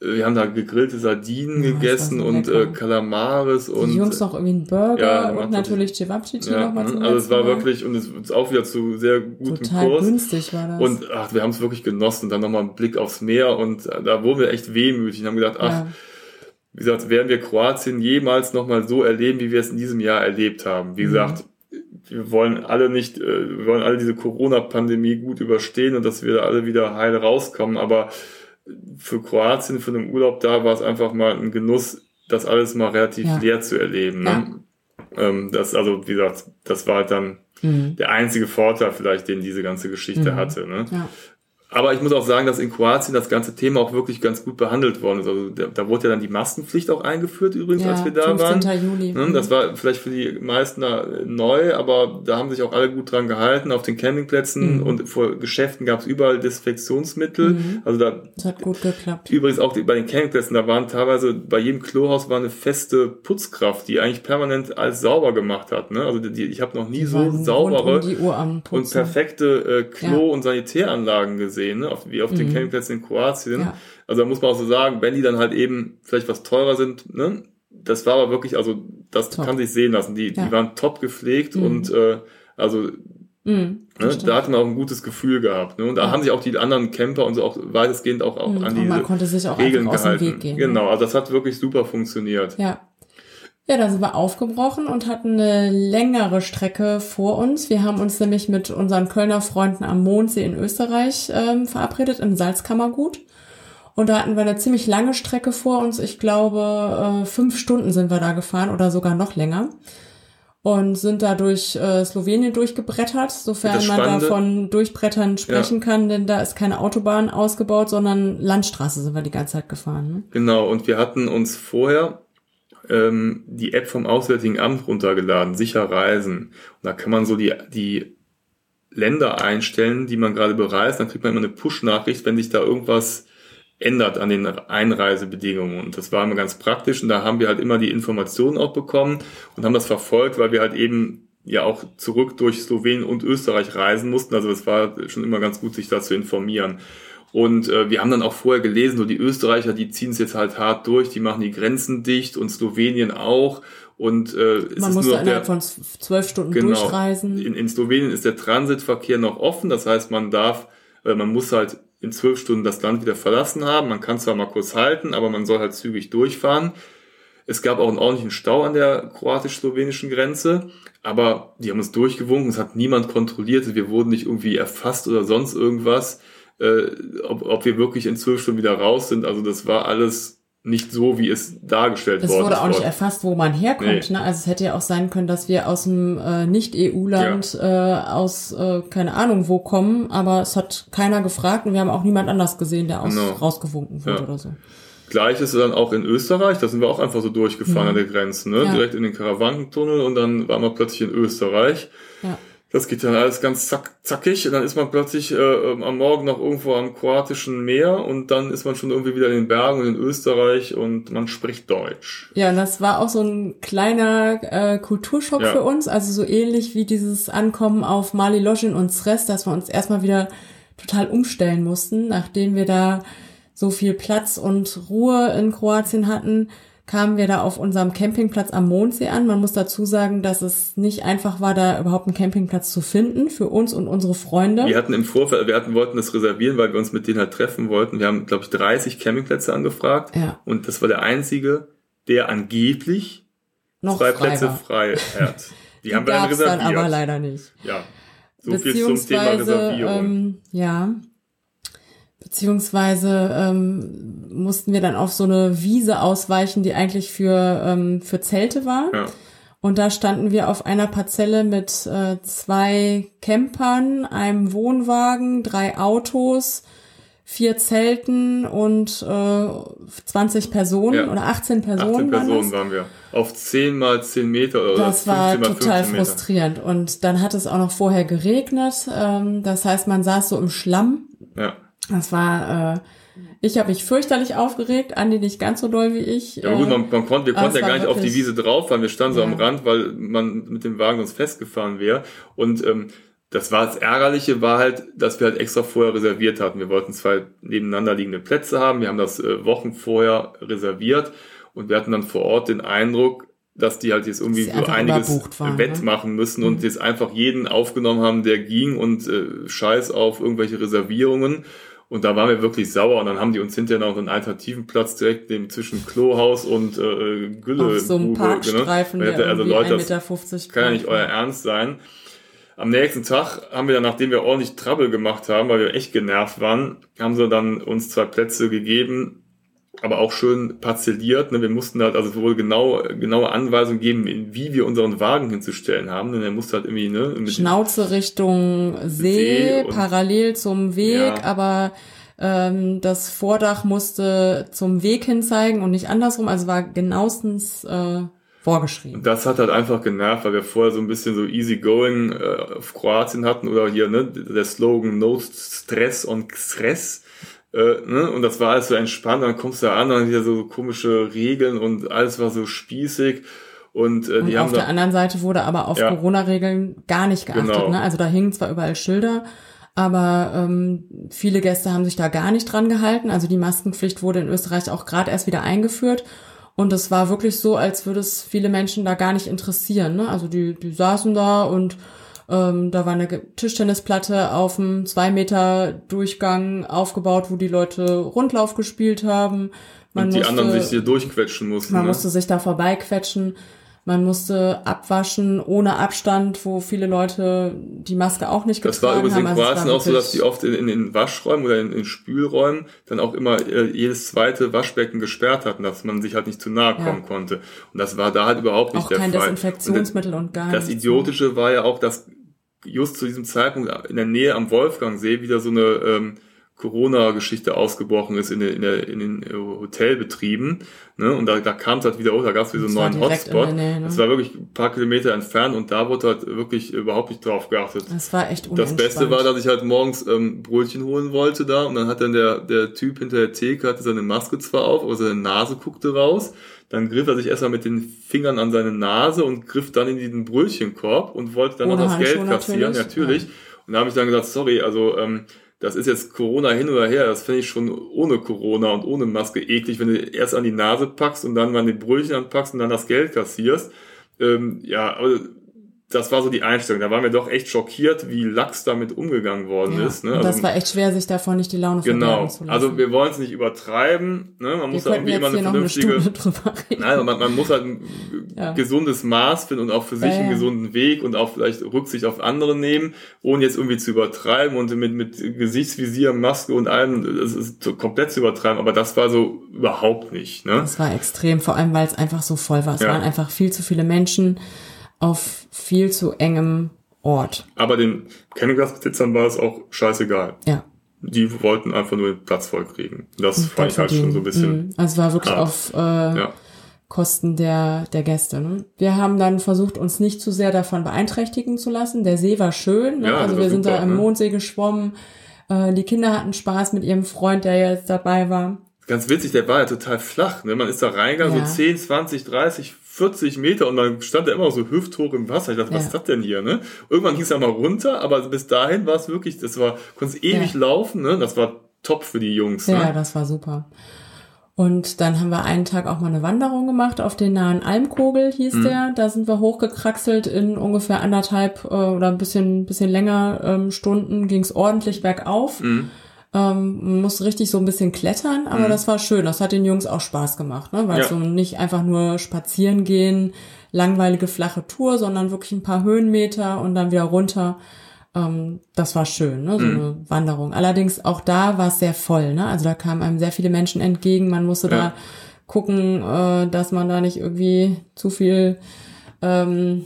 wir haben da gegrillte Sardinen ja, gegessen und äh, Kalamares und die Jungs noch irgendwie einen Burger ja, und natürlich Cevapcici ja, nochmal zum Also es war wirklich und es ist auch wieder zu sehr gutem Total Kurs. günstig war das. Und ach, wir haben es wirklich genossen. Dann nochmal einen Blick aufs Meer und äh, da wurden wir echt wehmütig und haben gedacht, ach, ja. wie gesagt, werden wir Kroatien jemals nochmal so erleben, wie wir es in diesem Jahr erlebt haben. Wie mhm. gesagt, wir wollen alle nicht, äh, wir wollen alle diese Corona-Pandemie gut überstehen und dass wir alle wieder heil rauskommen, aber für Kroatien, für den Urlaub da war es einfach mal ein Genuss, das alles mal relativ ja. leer zu erleben. Ne? Ja. Ähm, das, also, wie gesagt, das war halt dann mhm. der einzige Vorteil vielleicht, den diese ganze Geschichte mhm. hatte. Ne? Ja. Aber ich muss auch sagen, dass in Kroatien das ganze Thema auch wirklich ganz gut behandelt worden ist. Also da, da wurde ja dann die Maskenpflicht auch eingeführt übrigens, ja, als wir da 15. waren. Juli. Ne, das war vielleicht für die meisten da neu, aber da haben sich auch alle gut dran gehalten. Auf den Campingplätzen mhm. und vor Geschäften gab es überall Desinfektionsmittel. Mhm. Also da das hat gut geklappt. Übrigens auch bei den Campingplätzen, da waren teilweise bei jedem Klohaus war eine feste Putzkraft, die eigentlich permanent alles sauber gemacht hat. Ne? Also die, ich habe noch nie die so saubere um und perfekte äh, Klo- ja. und Sanitäranlagen gesehen sehen, ne? auf, wie auf mhm. den Campingplätzen in Kroatien. Ja. Also da muss man auch so sagen, wenn die dann halt eben vielleicht was teurer sind, ne? das war aber wirklich, also das top. kann sich sehen lassen. Die, ja. die waren top gepflegt mhm. und äh, also Mhm, ne, da hat man auch ein gutes Gefühl gehabt. Ne? Und da ja. haben sich auch die anderen Camper und so auch weitestgehend auch, auch mhm, an diese Regeln gehalten. Gehen, genau, also das hat wirklich super funktioniert. Ja. Ja, da sind wir aufgebrochen und hatten eine längere Strecke vor uns. Wir haben uns nämlich mit unseren Kölner Freunden am Mondsee in Österreich ähm, verabredet, im Salzkammergut. Und da hatten wir eine ziemlich lange Strecke vor uns. Ich glaube, äh, fünf Stunden sind wir da gefahren oder sogar noch länger. Und sind da durch äh, Slowenien durchgebrettert, sofern man da von Durchbrettern sprechen ja. kann, denn da ist keine Autobahn ausgebaut, sondern Landstraße sind wir die ganze Zeit gefahren. Ne? Genau, und wir hatten uns vorher ähm, die App vom Auswärtigen Amt runtergeladen, sicher reisen. Und da kann man so die, die Länder einstellen, die man gerade bereist. Dann kriegt man immer eine Push-Nachricht, wenn sich da irgendwas ändert an den Einreisebedingungen. Und das war immer ganz praktisch. Und da haben wir halt immer die Informationen auch bekommen und haben das verfolgt, weil wir halt eben ja auch zurück durch Slowenien und Österreich reisen mussten. Also es war schon immer ganz gut, sich da zu informieren. Und äh, wir haben dann auch vorher gelesen, so die Österreicher, die ziehen es jetzt halt hart durch, die machen die Grenzen dicht und Slowenien auch. Und äh, es Man ist muss nur innerhalb der, von zwölf Stunden genau, durchreisen. In, in Slowenien ist der Transitverkehr noch offen, das heißt, man darf, äh, man muss halt in zwölf Stunden das Land wieder verlassen haben. Man kann zwar mal kurz halten, aber man soll halt zügig durchfahren. Es gab auch einen ordentlichen Stau an der kroatisch-slowenischen Grenze, aber die haben uns durchgewunken, es hat niemand kontrolliert, wir wurden nicht irgendwie erfasst oder sonst irgendwas äh, ob, ob wir wirklich in zwölf Stunden wieder raus sind. Also das war alles nicht so, wie es dargestellt worden ist. Es wurde auch nicht erfasst, wo man herkommt. Nee. Ne? Also es hätte ja auch sein können, dass wir aus einem äh, Nicht-EU-Land ja. äh, aus äh, keine Ahnung wo kommen, aber es hat keiner gefragt und wir haben auch niemand anders gesehen, der aus, genau. rausgewunken wurde ja. oder so. Gleiches dann auch in Österreich, da sind wir auch einfach so durchgefahren mhm. an der Grenze, ne? Ja. direkt in den Karawankentunnel und dann waren wir plötzlich in Österreich. Ja. Das geht dann alles ganz zack, zackig und dann ist man plötzlich äh, ähm, am Morgen noch irgendwo am kroatischen Meer und dann ist man schon irgendwie wieder in den Bergen und in Österreich und man spricht Deutsch. Ja, das war auch so ein kleiner äh, Kulturschock ja. für uns, also so ähnlich wie dieses Ankommen auf Mali Loschin und Sres, dass wir uns erstmal wieder total umstellen mussten, nachdem wir da so viel Platz und Ruhe in Kroatien hatten kamen wir da auf unserem Campingplatz am Mondsee an. Man muss dazu sagen, dass es nicht einfach war, da überhaupt einen Campingplatz zu finden für uns und unsere Freunde. Wir hatten im Vorfeld, wir hatten, wollten das reservieren, weil wir uns mit denen halt treffen wollten. Wir haben, glaube ich, 30 Campingplätze angefragt. Ja. Und das war der einzige, der angeblich Noch zwei frei Plätze war. frei hat. Die, Die haben wir dann reserviert. Dann aber leider nicht. Ja. So viel zum Thema Reservierung. Ähm, ja, Beziehungsweise ähm, mussten wir dann auf so eine Wiese ausweichen, die eigentlich für, ähm, für Zelte war. Ja. Und da standen wir auf einer Parzelle mit äh, zwei Campern, einem Wohnwagen, drei Autos, vier Zelten und äh, 20 Personen ja. oder 18 Personen. 18 Personen waren wir. Auf 10 mal 10 Meter oder Das war total frustrierend. Und dann hat es auch noch vorher geregnet. Ähm, das heißt, man saß so im Schlamm. Ja. Das war äh, Ich habe mich fürchterlich aufgeregt, Andi nicht ganz so doll wie ich. Ja, aber gut, man, man konnte, wir konnten ja gar nicht auf die Wiese drauf, weil wir standen so Ja. am Rand, weil man mit dem Wagen uns festgefahren wäre. Und ähm, das war das Ärgerliche, war halt, dass wir halt extra vorher reserviert hatten. Wir wollten zwei nebeneinander liegende Plätze haben. Wir haben das äh, Wochen vorher reserviert und wir hatten dann vor Ort den Eindruck, dass die halt jetzt irgendwie so einiges waren, wettmachen müssen Mhm. und jetzt einfach jeden aufgenommen haben, der ging und äh, scheiß auf irgendwelche Reservierungen. Und da waren wir wirklich sauer und dann haben die uns hinterher noch einen alternativen Platz direkt neben zwischen Klohaus und äh, Gülle. auf so einem Parkstreifen, Genau. der Also Leute, 1,50 das Meter kann ja nicht euer. Ernst sein. Am nächsten Tag haben wir dann, nachdem wir ordentlich Trouble gemacht haben, weil wir echt genervt waren, haben sie dann uns zwei Plätze gegeben, aber auch schön parzelliert. Ne? Wir mussten halt, also wurde genau, genaue Anweisungen geben, wie wir unseren Wagen hinzustellen haben. Denn er musste halt irgendwie, ne, mit Schnauze Richtung See, See parallel zum Weg, Ja. aber ähm, das Vordach musste zum Weg hin zeigen und nicht andersrum, also war genauestens äh, vorgeschrieben. Und das hat halt einfach genervt, weil wir vorher so ein bisschen so easy going äh, auf Kroatien hatten oder hier, ne, der Slogan No Stress on Stress. Äh, ne? Und das war alles so entspannt, dann kommst du da an, dann wieder so komische Regeln und alles war so spießig. Und äh, Und die haben auf der da, anderen Seite wurde aber auf Ja. Corona-Regeln gar nicht geachtet. Genau. Ne? Also da hingen zwar überall Schilder, aber ähm, viele Gäste haben sich da gar nicht dran gehalten. Also die Maskenpflicht wurde in Österreich auch gerade erst wieder eingeführt. Und es war wirklich so, als würde es viele Menschen da gar nicht interessieren. Ne? Also die, die saßen da und ähm, da war eine Tischtennisplatte auf einem zwei Meter Durchgang aufgebaut, wo die Leute Rundlauf gespielt haben. Man und die musste, anderen sich hier durchquetschen mussten. man ne? musste sich da vorbeiquetschen. Man musste abwaschen ohne Abstand, wo viele Leute die Maske auch nicht Das war getragen übrigens in haben. Also Kroatien auch so, dass die oft in, in den Waschräumen oder in, in Spülräumen dann auch immer äh, jedes zweite Waschbecken gesperrt hatten, dass man sich halt nicht zu nahe kommen Ja. konnte. Und das war da halt überhaupt nicht auch der kein Fall. Desinfektionsmittel und gar Und das nichts. Idiotische war ja auch, dass just zu diesem Zeitpunkt in der Nähe am Wolfgangsee wieder so eine ähm, Corona-Geschichte ausgebrochen ist in, der, in, der, in den äh, Hotelbetrieben. Ne? Und da, da kam es halt wieder hoch, da gab es wieder so einen Das neuen Hotspot. Nähe, ne? Das war wirklich ein paar Kilometer entfernt und da wurde halt wirklich überhaupt nicht drauf geachtet. Das war echt Das unentspannt. Beste war, dass ich halt morgens ähm, Brötchen holen wollte da und dann hat dann der, der Typ hinter der Theke hatte seine Maske zwar auf, aber seine Nase guckte raus. Dann griff er sich erstmal mit den Fingern an seine Nase und griff dann in diesen Brötchenkorb und wollte dann Ohne noch das Geld kassieren, natürlich, natürlich. Und da habe ich dann gesagt, sorry, also ähm, das ist jetzt Corona hin oder her, das finde ich schon ohne Corona und ohne Maske eklig, wenn du erst an die Nase packst und dann mal die Brötchen anpackst und dann das Geld kassierst. Ähm, ja, aber das war so die Einstellung. Da waren wir doch echt schockiert, wie lax damit umgegangen worden ja. ist. Ne? und Also, das war echt schwer, sich davon nicht die Laune genau. zu lassen. Also wir wollen es nicht übertreiben. Ne? Man wir muss da könnten irgendwie immer eine eine vernünftige. Reden. Nein, man, man muss halt ein Ja. gesundes Maß finden und auch für sich Ja, einen gesunden Weg und auch vielleicht Rücksicht auf andere nehmen, ohne jetzt irgendwie zu übertreiben und mit, mit Gesichtsvisier, Maske und allem, das ist komplett zu übertreiben, aber das war so überhaupt nicht. Ne? Das war extrem, vor allem weil es einfach so voll war. Es Ja. waren einfach viel zu viele Menschen auf viel zu engem Ort. Aber den Campingplatzbesitzern war es auch scheißegal. Ja. Die wollten einfach nur den Platz voll kriegen. Das Und fand ich halt schon so ein bisschen. Mhm. Also es war wirklich hart. auf äh, Ja. Kosten der, der Gäste. Ne? Wir haben dann versucht, uns nicht zu sehr davon beeinträchtigen zu lassen. Der See war schön. Ne? Ja, also wir sind super, da im ne? Mondsee geschwommen. Äh, die Kinder hatten Spaß mit ihrem Freund, der jetzt dabei war. Ganz witzig, der war ja total flach. Ne? Man ist da reingegangen, Ja. so 10, 20, 30, 40 Meter und dann stand er immer so hüfthoch im Wasser. Ich dachte, was Ja. ist das denn hier? Ne? Irgendwann ging es ja mal runter, aber bis dahin war es wirklich, das war, konntest ewig Ja. laufen. Ne? Das war top für die Jungs. Ja, Ne? das war super. Und dann haben wir einen Tag auch mal eine Wanderung gemacht auf den nahen Almkogel, hieß Mhm. der. Da sind wir hochgekraxelt in ungefähr anderthalb äh, oder ein bisschen, bisschen länger ähm, Stunden, ging's ordentlich bergauf. Mhm. Ähm, man musste richtig so ein bisschen klettern, aber das war schön. Das hat den Jungs auch Spaß gemacht, ne? weil Ja. es so nicht einfach nur spazieren gehen, langweilige flache Tour, sondern wirklich ein paar Höhenmeter und dann wieder runter. Ähm, das war schön, ne? so Mhm. eine Wanderung. Allerdings auch da war es sehr voll. Ne? Also da kamen einem sehr viele Menschen entgegen. Man musste Ja. da gucken, äh, dass man da nicht irgendwie zu viel ähm,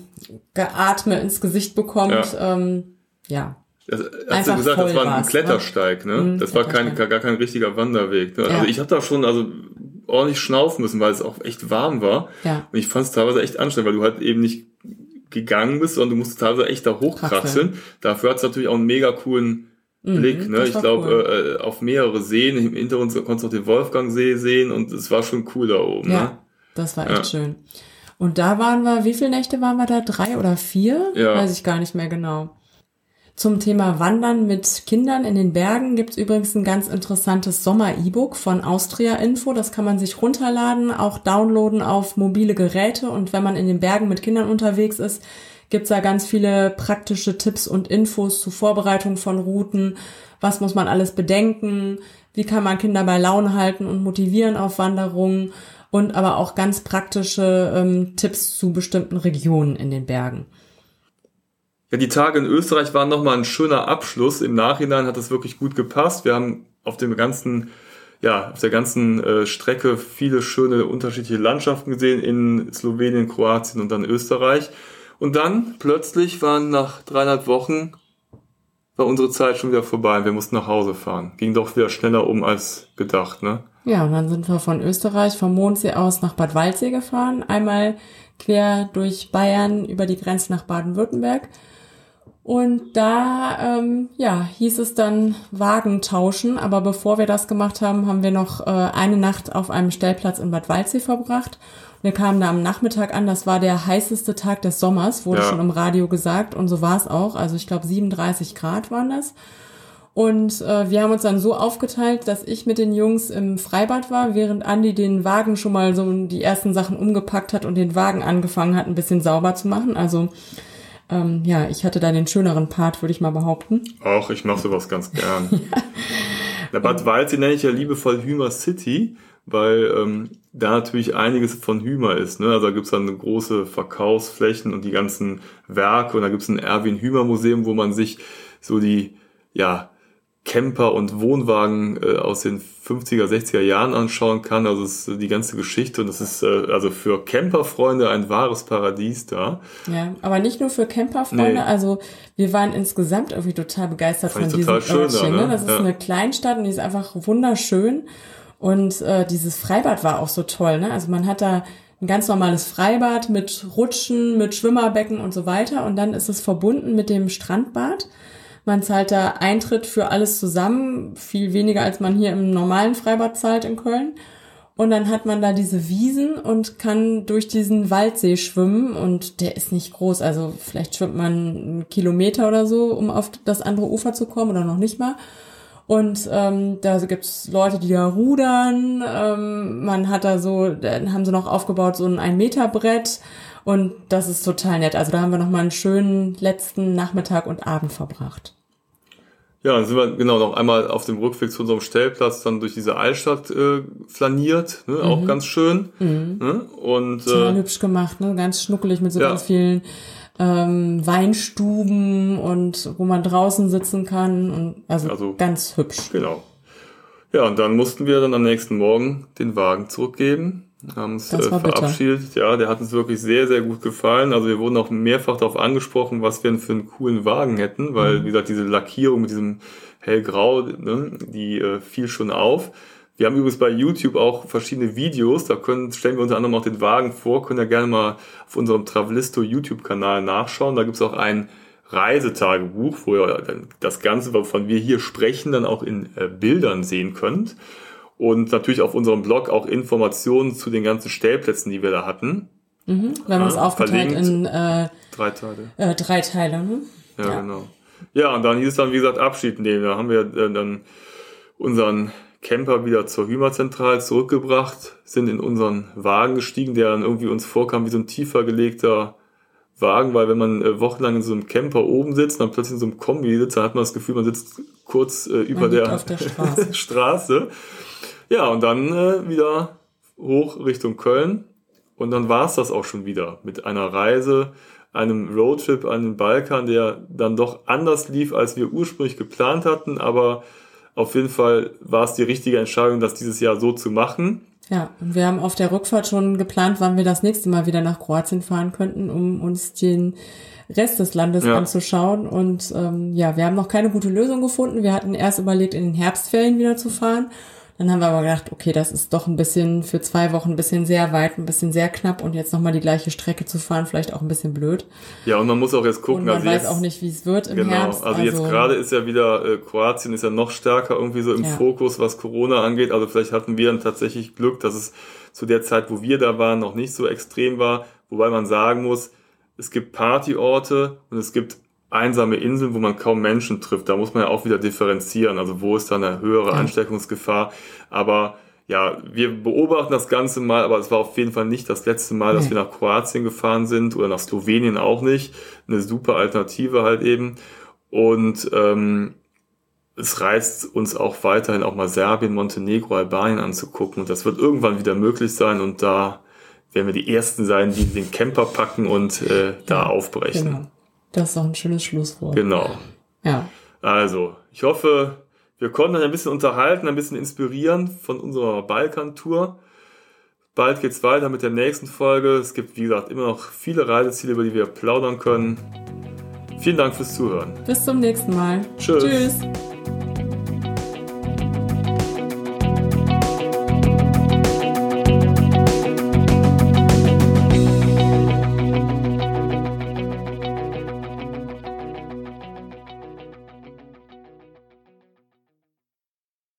Geatme ins Gesicht bekommt. Ja. Ähm, ja. Das, hast du gesagt, das war ein ne? Klettersteig, ne? Mhm, das war kein, gar kein richtiger Wanderweg. Ne? Ja. Also ich habe da schon also ordentlich schnaufen müssen, weil es auch echt warm war. Ja. Und ich fand es teilweise echt anstrengend, weil du halt eben nicht gegangen bist, sondern du musst teilweise echt da hochkraxeln. Dafür hat es natürlich auch einen mega coolen Blick. Mhm, ne? Ich glaube, cool. äh, auf mehrere Seen. Im Hintergrund konntest du auch den Wolfgangsee sehen und es war schon cool da oben. Ja, Ne? das war echt Ja. schön. Und da waren wir, wie viele Nächte waren wir da? Drei oder vier? Ja. Weiß ich gar nicht mehr genau. Zum Thema Wandern mit Kindern in den Bergen gibt's übrigens ein ganz interessantes Sommer-E-Book von Austria Info. Das kann man sich runterladen, auch downloaden auf mobile Geräte. Und wenn man in den Bergen mit Kindern unterwegs ist, gibt's da ganz viele praktische Tipps und Infos zur Vorbereitung von Routen. Was muss man alles bedenken? Wie kann man Kinder bei Laune halten und motivieren auf Wanderungen? Und aber auch ganz praktische ähm, Tipps zu bestimmten Regionen in den Bergen. Ja, die Tage in Österreich waren nochmal ein schöner Abschluss. Im Nachhinein hat das wirklich gut gepasst. Wir haben auf dem ganzen, ja, auf der ganzen äh, Strecke viele schöne unterschiedliche Landschaften gesehen in Slowenien, Kroatien und dann Österreich. Und dann plötzlich waren nach dreieinhalb Wochen war unsere Zeit schon wieder vorbei. Wir mussten nach Hause fahren. Ging doch wieder schneller um als gedacht, ne? Ja, und dann sind wir von Österreich, vom Mondsee aus nach Bad Waldsee gefahren. Einmal quer durch Bayern über die Grenze nach Baden-Württemberg. Und da, ähm, ja, hieß es dann Wagen tauschen. Aber bevor wir das gemacht haben, haben wir noch äh, eine Nacht auf einem Stellplatz in Bad Waldsee verbracht. Wir kamen da am Nachmittag an. Das war der heißeste Tag des Sommers, wurde Ja. schon im Radio gesagt. Und so war es auch. Also ich glaube 37 Grad waren das. Und äh, wir haben uns dann so aufgeteilt, dass ich mit den Jungs im Freibad war, während Andi den Wagen schon mal so die ersten Sachen umgepackt hat und den Wagen angefangen hat, ein bisschen sauber zu machen. Also ähm, ja, ich hatte da den schöneren Part, würde ich mal behaupten. Auch, ich mache sowas ganz gern. Na, Bad Waldsee nenne ich ja liebevoll Hümer City, weil ähm, da natürlich einiges von Hümer ist. Ne? Also da gibt's dann große Verkaufsflächen und die ganzen Werke und da gibt's ein Erwin Hümer Museum, wo man sich so die ja Camper und Wohnwagen äh, aus den 50er, 60er Jahren anschauen kann. Also es ist die ganze Geschichte und das ist äh, also für Camperfreunde ein wahres Paradies da. Ja, aber nicht nur für Camperfreunde. Nee. Also wir waren insgesamt irgendwie total begeistert Fand von diesem total schön da, Örtchen. ne? Ne? Das ist Ja. eine Kleinstadt und die ist einfach wunderschön. Und äh, dieses Freibad war auch so toll. Ne? Also man hat da ein ganz normales Freibad mit Rutschen, mit Schwimmerbecken und so weiter. Und dann ist es verbunden mit dem Strandbad. Man zahlt da Eintritt für alles zusammen, viel weniger als man hier im normalen Freibad zahlt in Köln. Und dann hat man da diese Wiesen und kann durch diesen Waldsee schwimmen und der ist nicht groß. Also vielleicht schwimmt man einen Kilometer oder so, um auf das andere Ufer zu kommen oder noch nicht mal. Und ähm, da gibt's Leute, die da rudern. Ähm, man hat da so, dann haben sie noch aufgebaut so ein Ein-Meter-Brett. Und das ist total nett. Also da haben wir nochmal einen schönen letzten Nachmittag und Abend verbracht. Ja, dann sind wir genau noch einmal auf dem Rückweg zu unserem Stellplatz dann durch diese Altstadt äh, flaniert, ne? auch ganz schön. Ne? Und Total äh, hübsch gemacht, ne? Ganz schnuckelig mit so Ja. ganz vielen ähm, Weinstuben und wo man draußen sitzen kann. Und also, Also- ganz hübsch. genau. Ja, und dann mussten wir dann am nächsten Morgen den Wagen zurückgeben, haben uns Das äh, war bitter. verabschiedet. Ja, der hat uns wirklich sehr, sehr gut gefallen. Also wir wurden auch mehrfach darauf angesprochen, was wir denn für einen coolen Wagen hätten, weil, Mhm. wie gesagt, diese Lackierung mit diesem hellgrau, ne, die äh, fiel schon auf. Wir haben übrigens bei YouTube auch verschiedene Videos, da können, stellen wir unter anderem auch den Wagen vor, könnt ihr gerne mal auf unserem Travelisto YouTube-Kanal nachschauen. Da gibt's auch ein Reisetagebuch, wo ihr das Ganze, wovon wir hier sprechen, dann auch in äh, Bildern sehen könnt. Und natürlich auf unserem Blog auch Informationen zu den ganzen Stellplätzen, die wir da hatten. Mhm. Wir haben Ja, aufgeteilt verlinkt. in äh, Drei Teile. äh, drei Teile. Ne? Ja, Ja. genau. Ja, und dann hieß es dann, wie gesagt, Abschied nehmen. Da haben wir äh, dann unseren Camper wieder zur Hümerzentrale zurückgebracht, sind in unseren Wagen gestiegen, der dann irgendwie uns vorkam wie so ein tiefer gelegter Wagen, weil wenn man äh, wochenlang in so einem Camper oben sitzt, dann plötzlich in so einem Kombi sitzt, dann hat man das Gefühl, man sitzt kurz äh, über der, der Straße. Straße. Ja, und dann äh, wieder hoch Richtung Köln. Und dann war es das auch schon wieder mit einer Reise, einem Roadtrip an den Balkan, der dann doch anders lief, als wir ursprünglich geplant hatten. Aber auf jeden Fall war es die richtige Entscheidung, das dieses Jahr so zu machen. Ja, und wir haben auf der Rückfahrt schon geplant, wann wir das nächste Mal wieder nach Kroatien fahren könnten, um uns den Rest des Landes Ja. anzuschauen. Und ähm, ja, wir haben noch keine gute Lösung gefunden. Wir hatten erst überlegt, in den Herbstferien wieder zu fahren. Dann haben wir aber gedacht, okay, das ist doch ein bisschen für zwei Wochen ein bisschen sehr weit, ein bisschen sehr knapp und jetzt nochmal die gleiche Strecke zu fahren, vielleicht auch ein bisschen blöd. Ja, und man muss auch jetzt gucken. Und man also weiß jetzt, auch nicht, wie es wird im genau, Herbst. Also, jetzt gerade ist ja wieder, äh, Kroatien ist ja noch stärker irgendwie so im Ja. Fokus, was Corona angeht. Also vielleicht hatten wir dann tatsächlich Glück, dass es zu der Zeit, wo wir da waren, noch nicht so extrem war. Wobei man sagen muss, es gibt Partyorte und es gibt einsame Inseln, wo man kaum Menschen trifft. Da muss man ja auch wieder differenzieren. Also wo ist da eine höhere. Ansteckungsgefahr? Aber ja, wir beobachten das Ganze mal, aber es war auf jeden Fall nicht das letzte Mal, dass Nee. wir nach Kroatien gefahren sind oder nach Slowenien auch nicht. Eine super Alternative halt eben. Und ähm, es reizt uns auch weiterhin auch mal Serbien, Montenegro, Albanien anzugucken. Und das wird irgendwann wieder möglich sein. Und da werden wir die Ersten sein, die den Camper packen und äh, da aufbrechen. Genau. Das ist doch ein schönes Schlusswort. Genau. Ja. Also, ich hoffe, wir konnten euch ein bisschen unterhalten, ein bisschen inspirieren von unserer Balkan-Tour. Bald geht's weiter mit der nächsten Folge. Es gibt, wie gesagt, immer noch viele Reiseziele, über die wir plaudern können. Vielen Dank fürs Zuhören. Bis zum nächsten Mal. Tschüss. Tschüss.